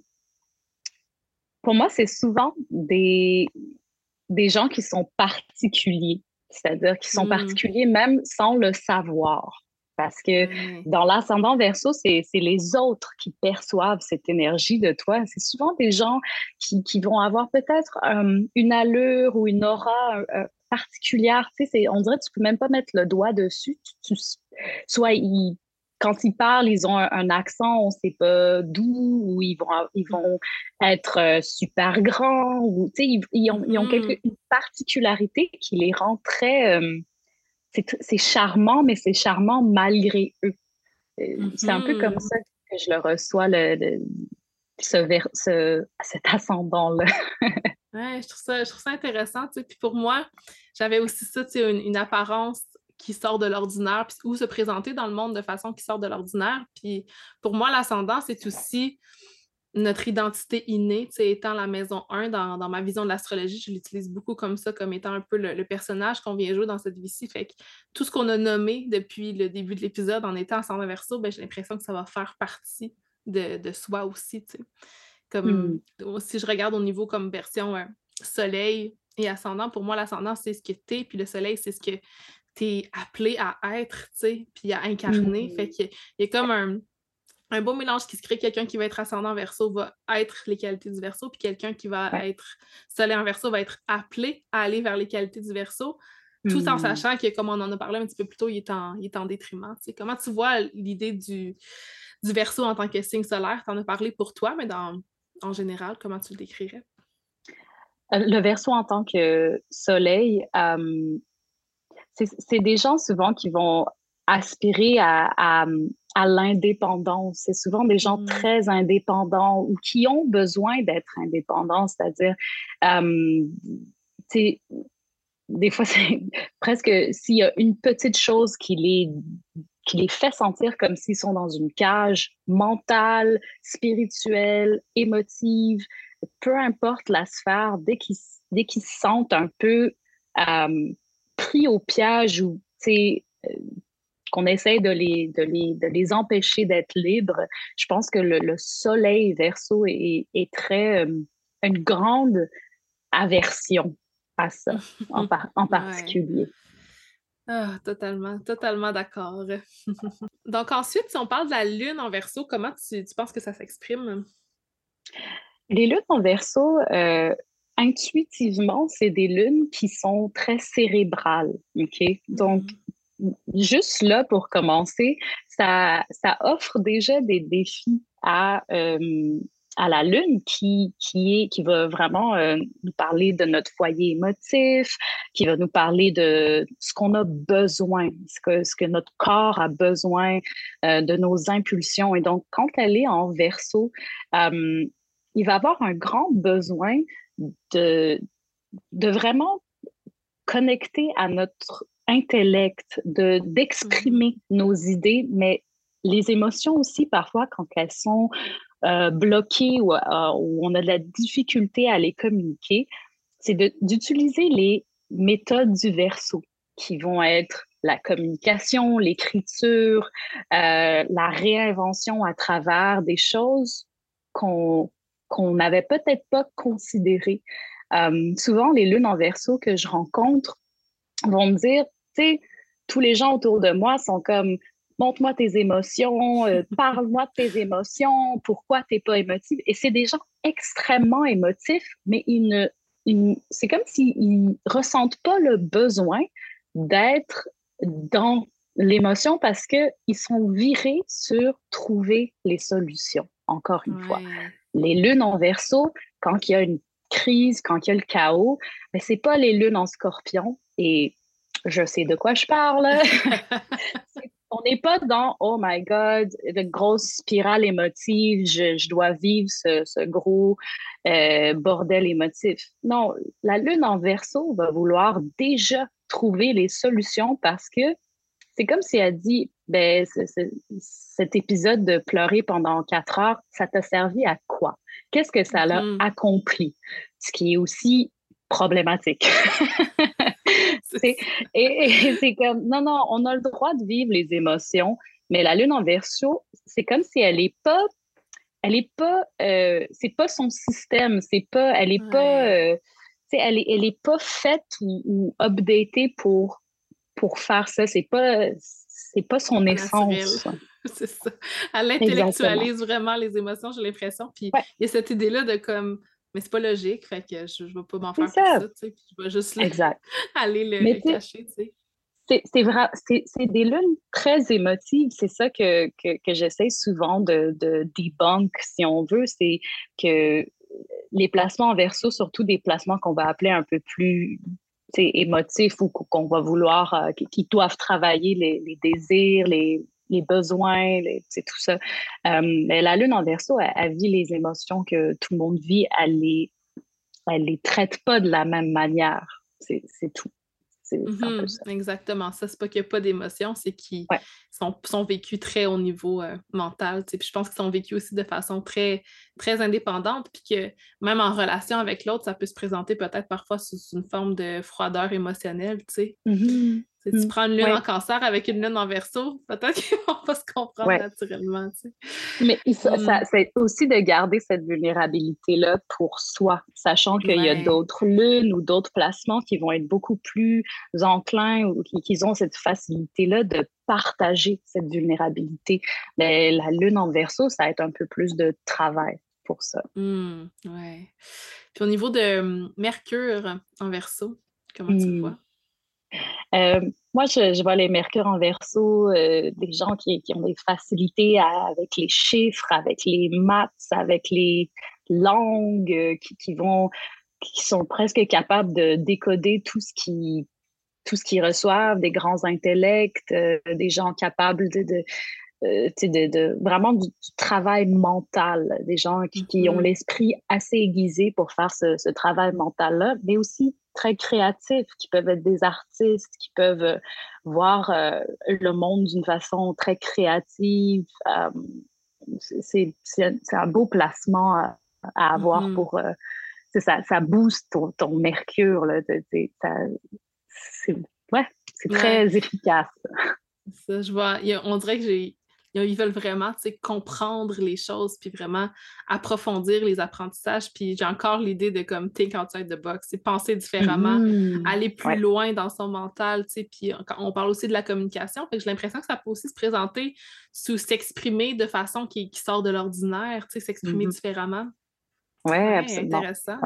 pour moi, c'est souvent des, des gens qui sont particuliers, c'est-à-dire qui sont mmh. particuliers même sans le savoir. Parce que dans l'ascendant verso, c'est les autres qui perçoivent cette énergie de toi. C'est souvent des gens qui, qui vont avoir peut-être euh, une allure ou une aura euh, particulière. Tu sais, on dirait que tu peux même pas mettre le doigt dessus. soit ils, quand ils parlent, ils ont un, accent, on sait pas d'où, ou ils vont, ils vont être euh, super grands, ou tu sais, ils, ils, ont, ils ont quelque, mm. une particularité qui les rend très c'est charmant, mais c'est charmant malgré eux. Euh, c'est un peu mm-hmm. comme ça que je le reçois, le, ce, cet ascendant-là. <laughs> ouais, je trouve, ça, je trouve ça intéressant. Puis pour moi, j'avais aussi ça, une, une apparence qui sort de l'ordinaire, ou se présenter dans le monde de façon qui sort de l'ordinaire. Puis pour moi, l'ascendant, c'est aussi notre identité innée, étant la maison 1 dans, ma vision de l'astrologie, je l'utilise beaucoup comme ça, comme étant un peu le, personnage qu'on vient jouer dans cette vie-ci. Fait que tout ce qu'on a nommé depuis le début de l'épisode en étant ensemble verso, ben, j'ai l'impression que ça va faire partie de, soi aussi. Comme hmm. si je regarde au niveau comme version euh, soleil et ascendant, pour moi, l'ascendant, c'est ce que tu es, puis le soleil, c'est ce que tu es appelé à être, puis à incarner. Fait qu'il y a comme un un beau mélange qui se crée. Quelqu'un qui va être ascendant verso va être les qualités du verso, puis quelqu'un qui va être soleil en verso va être appelé à aller vers les qualités du verso, tout en mmh. sachant que, comme on en a parlé un petit peu plus tôt, il est en, il est en détriment. Comment tu vois l'idée du, du verso en tant que signe solaire? Tu en as parlé pour toi, mais dans, en général, comment tu le décrirais? Euh, le verso en tant que soleil, euh, c'est des gens souvent qui vont aspirer à, à l'indépendance. C'est souvent des gens mmh. très indépendants ou qui ont besoin d'être indépendants, c'est-à-dire, euh, des fois, <laughs> c'est presque s'il y a une petite chose qui les qui les fait sentir comme s'ils sont dans une cage mentale, spirituelle, émotive, peu importe la sphère, dès qu'ils dès qu'ils se sentent un peu euh, pris au piège ou qu'on essaie de les, de, les, de les empêcher d'être libres, je pense que le, soleil verso est, est très euh, une grande aversion à ça en, en <laughs> particulier. Ah, totalement, totalement d'accord. <laughs> Donc ensuite, si on parle de la lune en verso, comment tu, tu penses que ça s'exprime? Les lunes en verso, euh, intuitivement, c'est des lunes qui sont très cérébrales. OK? Donc, mm-hmm. Juste là, pour commencer, ça, ça offre déjà des défis à, euh, à la Lune qui, qui, est, qui va vraiment euh, nous parler de notre foyer émotif, qui va nous parler de ce qu'on a besoin, ce que, ce que notre corps a besoin, euh, de nos impulsions. Et donc, quand elle est en verso, il va avoir un grand besoin de, de vraiment connecter à notre intellect, de, d'exprimer mm-hmm. nos idées, mais les émotions aussi, parfois, quand elles sont euh, bloqués ou, euh, où on a de la difficulté à les communiquer, c'est d'utiliser les méthodes du verso qui vont être la communication, l'écriture, euh, la réinvention à travers des choses qu'on qu'on n'avait peut-être pas considérées. souvent, les lunes en verso que je rencontre vont me dire, sais, tous les gens autour de moi sont comme montre-moi tes émotions, euh, <laughs> parle-moi de tes émotions, pourquoi tu n'es pas émotive. Et c'est des gens extrêmement émotifs, mais ils ne, c'est comme s'ils ne ressentent pas le besoin d'être dans l'émotion parce qu'ils sont virés sur trouver les solutions, encore une fois. Les lunes en verso, quand il y a une crise, quand il y a le chaos, mais ce n'est pas les lunes en scorpion. Et je sais de quoi je parle. <laughs> on n'est pas dans oh my god, de grosse spirale émotive, je, dois vivre ce, gros euh, bordel émotif. Non, la lune en verso va vouloir déjà trouver les solutions parce que c'est comme si elle dit ben, cet épisode de pleurer pendant quatre heures, ça t'a servi à quoi? Qu'est-ce que ça a mm-hmm. accompli? Ce qui est aussi problématique. <laughs> <laughs> et, <laughs> c'est comme, non, non, on a le droit de vivre les émotions, mais la lune en verso, c'est comme si elle n'est pas, elle est pas, euh, c'est pas son système, c'est pas, elle est pas, euh, elle est, elle est pas faite ou, updatée pour, pour faire ça. C'est pas, c'est pas son essence. <laughs> c'est ça. Elle intellectualise vraiment les émotions, j'ai l'impression. Puis il y a cette idée-là de comme mais c'est pas logique, fait que je, ne vais pas m'en faire ça. ça, tu sais, je vais juste <laughs> aller le, cacher, tu sais. C'est vrai, c'est des lunes très émotives. C'est ça que, que, que j'essaie souvent de, de debunk, si on veut. C'est que les placements en verso, surtout des placements qu'on va appeler un peu plus émotifs ou qu'on va vouloir, euh, qui, doivent travailler les, les désirs, les, les besoins, c'est tout ça. Euh, mais la lune en verso, elle, vit les émotions que tout le monde vit, elle les, elle les traite pas de la même manière. C'est tout. Mhm, exactement. Ça, c'est pas qu'il n'y a pas d'émotions, c'est qu'ils sont, sont, vécus très au niveau euh, mental. Puis je pense qu'ils sont vécus aussi de façon très, très indépendante, puis que même en relation avec l'autre, ça peut se présenter peut-être parfois sous une forme de froideur émotionnelle. Tu sais. Si tu mm. prends une lune en cancer avec une lune en verso, peut-être qu'on va se comprendre naturellement. Mais ça, mm. c'est aussi de garder cette vulnérabilité-là pour soi, sachant qu'il y a d'autres lunes ou d'autres placements qui vont être beaucoup plus enclins ou qui, ont cette facilité-là de partager cette vulnérabilité. Mais la lune en verso, ça va être un peu plus de travail pour ça. Mm. Puis au niveau de hum, Mercure en verso, comment tu le vois? Euh, moi, je, vois les mercures en verso, euh, des gens qui, ont des facilités avec les chiffres, avec les maths, avec les langues, euh, qui, vont, qui sont presque capables de décoder tout ce qui tout ce qu'ils reçoivent, des grands intellects, des gens capables de, euh, de, de, vraiment du, travail mental, des gens qui, ont mm-hmm. l'esprit assez aiguisé pour faire ce, ce travail mental-là, mais aussi très créatifs, qui peuvent être des artistes, qui peuvent euh, voir euh, le monde d'une façon très créative. c'est un beau placement à, avoir mm-hmm. pour... ça, ça booste ton, ton mercure. C'est ouais, très efficace. <laughs> Ça, je vois. On dirait que j'ai ils veulent vraiment comprendre les choses, puis vraiment approfondir les apprentissages. Puis j'ai encore l'idée de comme think outside the box, c'est penser différemment, mmh. aller plus loin dans son mental. Puis on parle aussi de la communication. J'ai l'impression que ça peut aussi se présenter sous s'exprimer de façon qui, sort de l'ordinaire, s'exprimer mmh différemment. Oui, absolument. Intéressant.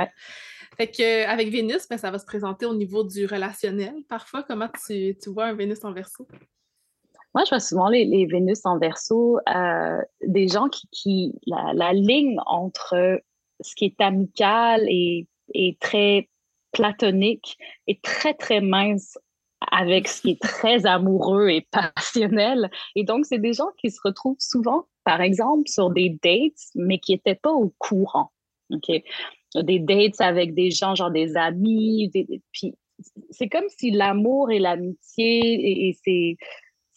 Fait que, avec Vénus, ben, ça va se présenter au niveau du relationnel. Parfois, comment tu, tu vois un Vénus en verso? Moi, je vois souvent les, Vénus en verso, euh, des gens qui, qui la, ligne entre ce qui est amical et, et, très platonique est très, très mince avec ce qui est très amoureux et passionnel. Et donc, c'est des gens qui se retrouvent souvent, par exemple, sur des dates, mais qui n'étaient pas au courant. OK? Des dates avec des gens, genre des amis, puis c'est comme si l'amour et l'amitié et, et c'est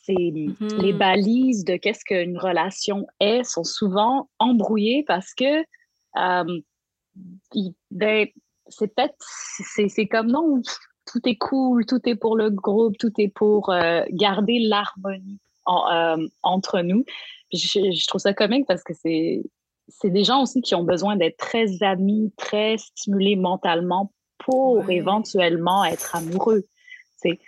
les mm-hmm. balises de qu'est-ce qu'une relation est sont souvent embrouillées parce que euh, ben, c'est peut-être c'est comme non tout est cool tout est pour le groupe tout est pour euh, garder l'harmonie euh, entre nous. Je, trouve ça comique parce que c'est c'est des gens aussi qui ont besoin d'être très amis très stimulés mentalement pour éventuellement être amoureux c'est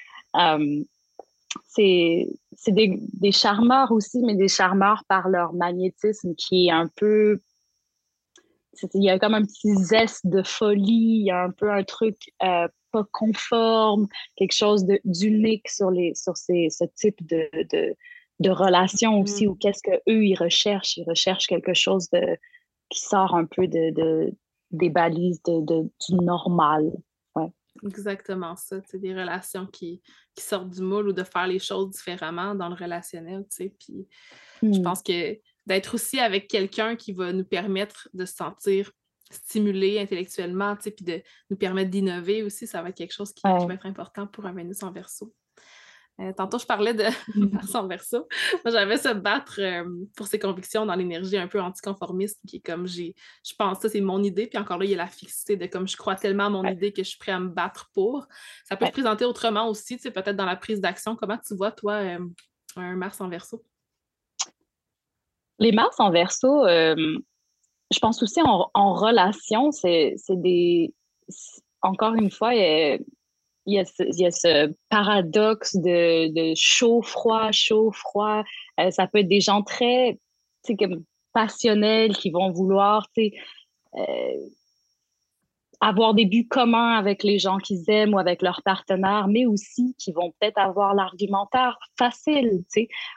c'est des, des, charmeurs aussi, mais des charmeurs par leur magnétisme qui est un peu. il y a comme un petit zeste de folie, il y a un peu un truc euh, pas conforme, quelque chose d'unique sur, les, sur ces, ce type de, de, de relation aussi, mm. ou qu'est-ce qu'eux, ils recherchent? Ils recherchent quelque chose de, qui sort un peu de, de des balises de, du normal. Exactement ça, c'est des relations qui, qui, sortent du moule ou de faire les choses différemment dans le relationnel, tu sais. Puis je mmh. pense que d'être aussi avec quelqu'un qui va nous permettre de se sentir stimulé intellectuellement, tu sais, puis de nous permettre d'innover aussi, ça va être quelque chose qui, qui va être important pour un Vénus en verso. Euh, tantôt, je parlais de <laughs> Mars en verso. Moi, j'avais se battre euh, pour ses convictions dans l'énergie un peu anticonformiste, qui est comme j'ai, je pense, ça, c'est mon idée. Puis encore là, il y a la fixité de comme je crois tellement à mon idée que je suis prêt à me battre pour. Ça peut se présenter autrement aussi, tu sais, peut-être dans la prise d'action. Comment tu vois, toi, euh, un Mars en verso? Les Mars en verso, je pense aussi en, en relation, c'est des. Encore une fois, il y, a ce, il y a ce paradoxe de, de chaud-froid, chaud-froid. Euh, ça peut être des gens très comme passionnels qui vont vouloir euh, avoir des buts communs avec les gens qu'ils aiment ou avec leurs partenaires, mais aussi qui vont peut-être avoir l'argumentaire facile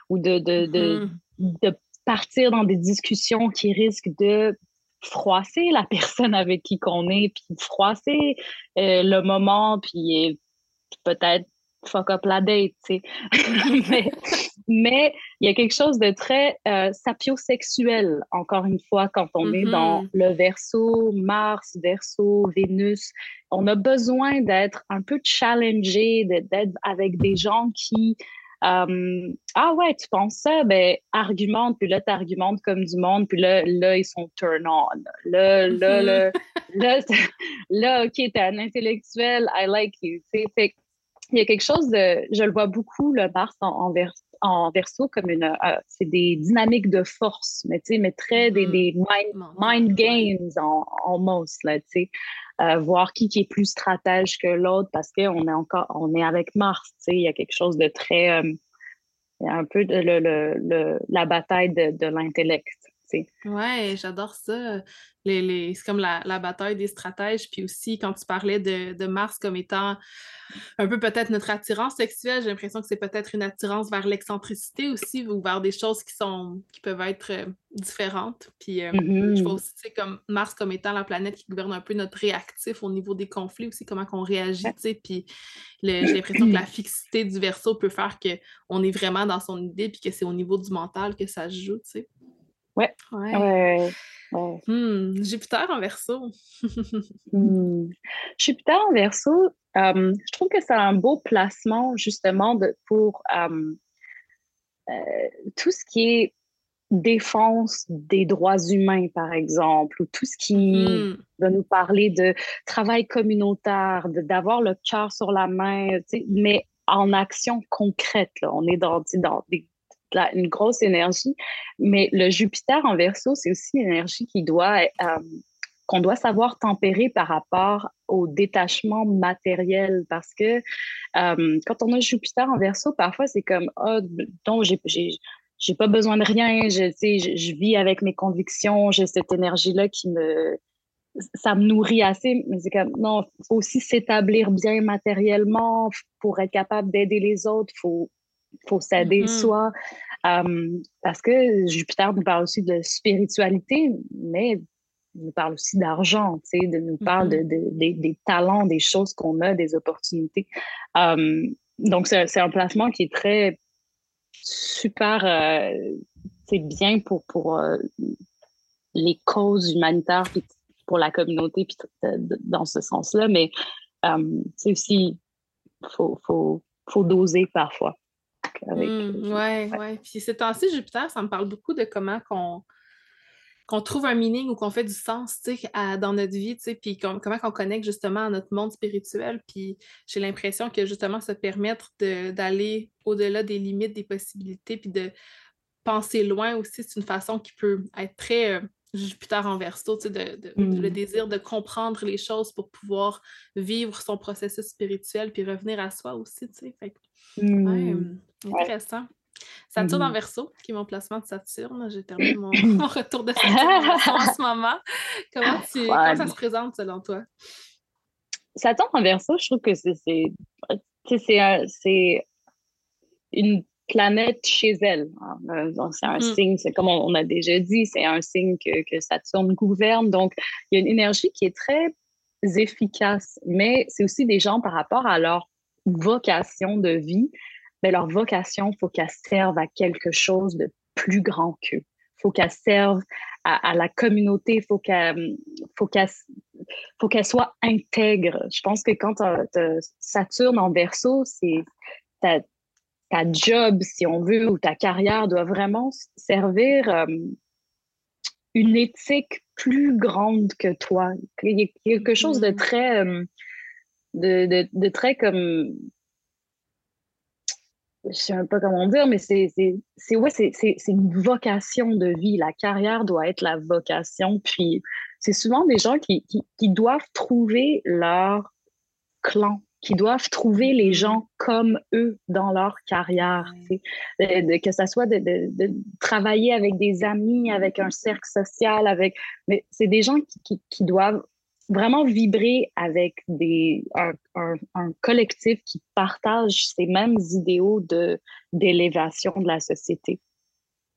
ou de, de, de, mm-hmm. de partir dans des discussions qui risquent de froisser la personne avec qui qu'on est, puis froisser euh, le moment, puis peut-être fuck up la date, tu sais. <laughs> mais, il y a quelque chose de très euh, sapiosexuel, encore une fois, quand on est dans mm-hmm. le verso, Mars, verso, Vénus. On a besoin d'être un peu challengé, d'être avec des gens qui euh, ah ouais, tu penses ça? Ben, argumente, puis là, tu argumentes comme du monde, puis là, là, ils sont turn on. Là, là, là, <laughs> là, là, OK, t'es un intellectuel, I like you. Fait il y a quelque chose de, je le vois beaucoup, le Mars en, en, verso, comme une, euh, c'est des dynamiques de force, mais tu sais, mais très des, mm-hmm. des mind, games en, en most, là, tu sais. Euh, voir qui, qui est plus stratège que l'autre parce qu'on est encore, on est avec Mars, tu sais, il y a quelque chose de très, euh, un peu de le, le, la bataille de, de l'intellect, Ouais, j'adore ça. Les, C'est comme la, bataille des stratèges. Puis aussi, quand tu parlais de, Mars comme étant un peu peut-être notre attirance sexuelle, j'ai l'impression que c'est peut-être une attirance vers l'excentricité aussi, ou vers des choses qui sont qui peuvent être euh, différentes. Puis euh, je mm-hmm. vois aussi comme Mars comme étant la planète qui gouverne un peu notre réactif au niveau des conflits aussi, comment qu'on réagit. Puis j'ai l'impression que la fixité du verso peut faire qu'on est vraiment dans son idée, puis que c'est au niveau du mental que ça se joue, Ouais. Ouais. Hmm, Jupiter en verso. <laughs> Hmm. Jupiter en verso, euh, je trouve que c'est un beau placement justement de, pour euh, euh, tout ce qui est défense des droits humains, par exemple, ou tout ce qui hmm. va nous parler de travail communautaire, d'avoir le cœur sur la main, mais en action concrète. Là. On est dans, dans des une grosse énergie. Mais le Jupiter en verso, c'est aussi une énergie qui doit, euh, qu'on doit savoir tempérer par rapport au détachement matériel. Parce que euh, quand on a Jupiter en verso, parfois, c'est comme, oh, donc, j'ai, j'ai, pas besoin de rien, je, je, je vis avec mes convictions, j'ai cette énergie-là qui me, ça me nourrit assez, mais c'est comme, non, faut aussi s'établir bien matériellement pour être capable d'aider les autres. Faut, faut s'aider mm-hmm. soi. parce que Jupiter nous parle aussi de spiritualité, mais il nous parle aussi d'argent, tu sais, de nous parle mm-hmm. de, des talents, des choses qu'on a, des opportunités. donc, c'est un placement qui est très super, c'est euh, bien pour, pour euh, les causes humanitaires, puis pour la communauté, puis dans ce sens-là, mais c'est aussi, il faut, faut, faut doser parfois. Oui, mmh, ouais, ouais. Puis ces temps-ci, Jupiter, ça me parle beaucoup de comment qu'on qu'on trouve un meaning ou qu'on fait du sens dans notre vie, puis comment on connecte justement à notre monde spirituel. Puis j'ai l'impression que justement se permettre d'aller au-delà des limites, des possibilités, puis de penser loin aussi, c'est une façon qui peut être très euh, Jupiter en verso, de, de, le mmh. désir de comprendre les choses pour pouvoir vivre son processus spirituel puis revenir à soi aussi. Fait, mmh. intéressant. Saturne en mmh. verso, qui est mon placement de Saturne. J'ai terminé mon, <laughs> retour de Saturne en ce moment. Comment, tu, comment ça se présente selon toi? Saturne en verso, je trouve que c'est une planète chez elle. Euh, c'est un mm. signe, c'est comme on, a déjà dit, c'est un signe que, que, Saturne gouverne. Donc, il y a une énergie qui est très efficace, mais c'est aussi des gens par rapport à leur vocation de vie. Mais leur vocation, il faut qu'elle serve à quelque chose de plus grand qu'eux. Il faut qu'elle serve à, la communauté, il faut qu'elle faut qu'elle faut qu'elle soit intègre. Je pense que quand Saturne en verso, c'est ta job, si on veut, ou ta carrière doit vraiment servir euh, une éthique plus grande que toi. Il y a quelque chose de mm-hmm. très, euh, de, de, très comme, je sais même pas comment dire, mais c'est ouais, c'est une vocation de vie. La carrière doit être la vocation. Puis c'est souvent des gens qui, qui, qui doivent trouver leur clan qui doivent trouver les gens comme eux dans leur carrière. que ce soit de, travailler avec des amis, avec un cercle social, avec. Mais c'est des gens qui, doivent vraiment vibrer avec des, un, collectif qui partage ces mêmes idéaux d'élévation de la société.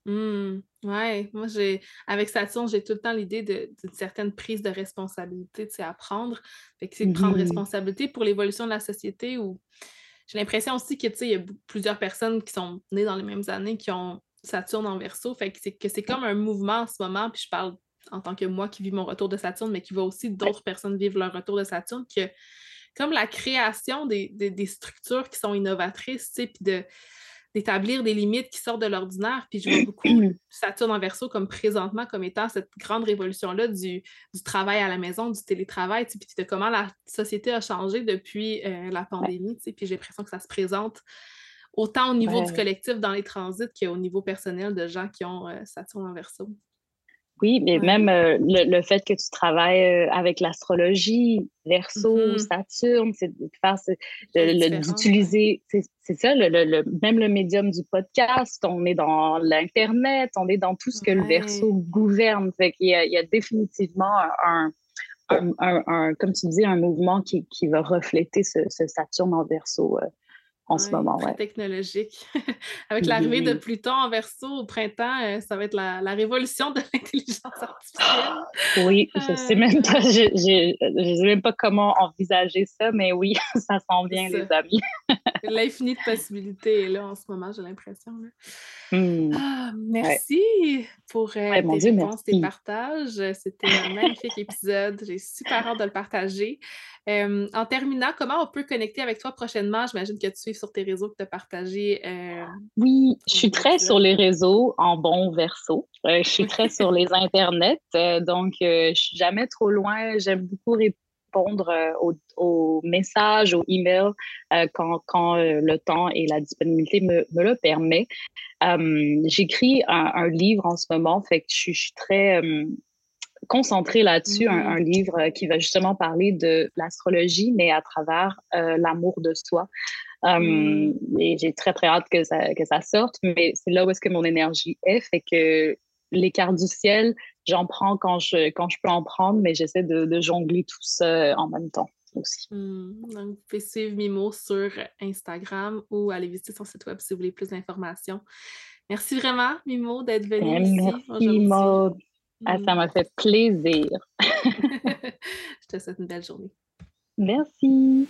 Mmh. Ouais, moi j'ai avec Saturne, j'ai tout le temps l'idée d'une certaine prise de responsabilité, tu sais, à prendre. Fait que c'est de prendre mmh responsabilité pour l'évolution de la société où j'ai l'impression aussi que tu sais, il y a plusieurs personnes qui sont nées dans les mêmes années qui ont Saturne en verso. Fait que c'est que c'est comme un mouvement en ce moment, puis je parle en tant que moi qui vis mon retour de Saturne, mais qui va aussi d'autres personnes vivre leur retour de Saturne, que comme la création des, des structures qui sont innovatrices, tu sais, puis de d'établir des limites qui sortent de l'ordinaire. Puis je vois beaucoup <clears throat> Saturne en verso comme présentement comme étant cette grande révolution-là du, travail à la maison, du télétravail, puis de comment la société a changé depuis euh, la pandémie. Puis j'ai l'impression que ça se présente autant au niveau du collectif dans les transits qu'au niveau personnel de gens qui ont euh, Saturne en verso. Oui, mais même euh, le, fait que tu travailles euh, avec l'astrologie, Verseau, mm-hmm. Saturne, c'est de faire, d'utiliser, c'est ça, le, même le médium du podcast, on est dans l'Internet, on est dans tout ce que le Verseau gouverne. Fait qu'il y a, il y a définitivement un, un, comme tu disais, un mouvement qui, qui va refléter ce, ce Saturne en Verseau. Euh, en ce moment. Très technologique. <laughs> Avec l'arrivée de Pluton en verso au printemps, euh, ça va être la, la révolution de <laughs> l'intelligence artificielle. Oui, je ne sais même pas, je, sais même pas comment envisager ça, mais oui, <laughs> ça s'en vient, les amis. L'infini de possibilités est là en ce moment, j'ai l'impression. Mmh. Ah, merci pour euh, tes réponses, tes partages. C'était un magnifique épisode. J'ai super hâte de le partager. en terminant, comment on peut connecter avec toi prochainement? J'imagine que tu suives sur tes réseaux, que tu as partagé. oui, je suis très sur les réseaux en bon verso. Euh, je suis très sur les internets, euh, donc je ne suis jamais trop loin. J'aime beaucoup répondre répondre euh, aux, messages, aux emails euh, quand, quand euh, le temps et la disponibilité me, me le permet. J'écris un, livre en ce moment, fait que je, suis très concentrée là-dessus, un, mmh. livre qui va justement parler de l'astrologie, mais à travers l'amour de soi. Mmh. et j'ai très, très hâte que ça, que ça sorte, mais c'est là où est-ce que mon énergie est, fait que l'écart du ciel, j'en prends quand je, quand je peux en prendre, mais j'essaie de, jongler tout ça en même temps aussi. Mmh. donc, vous pouvez suivre Mimo sur Instagram ou aller visiter son site web si vous voulez plus d'informations. Merci vraiment, Mimo, d'être venue ben, ici Merci, Maud. Ah, ça m'a fait plaisir. <laughs> je te souhaite une belle journée. Merci.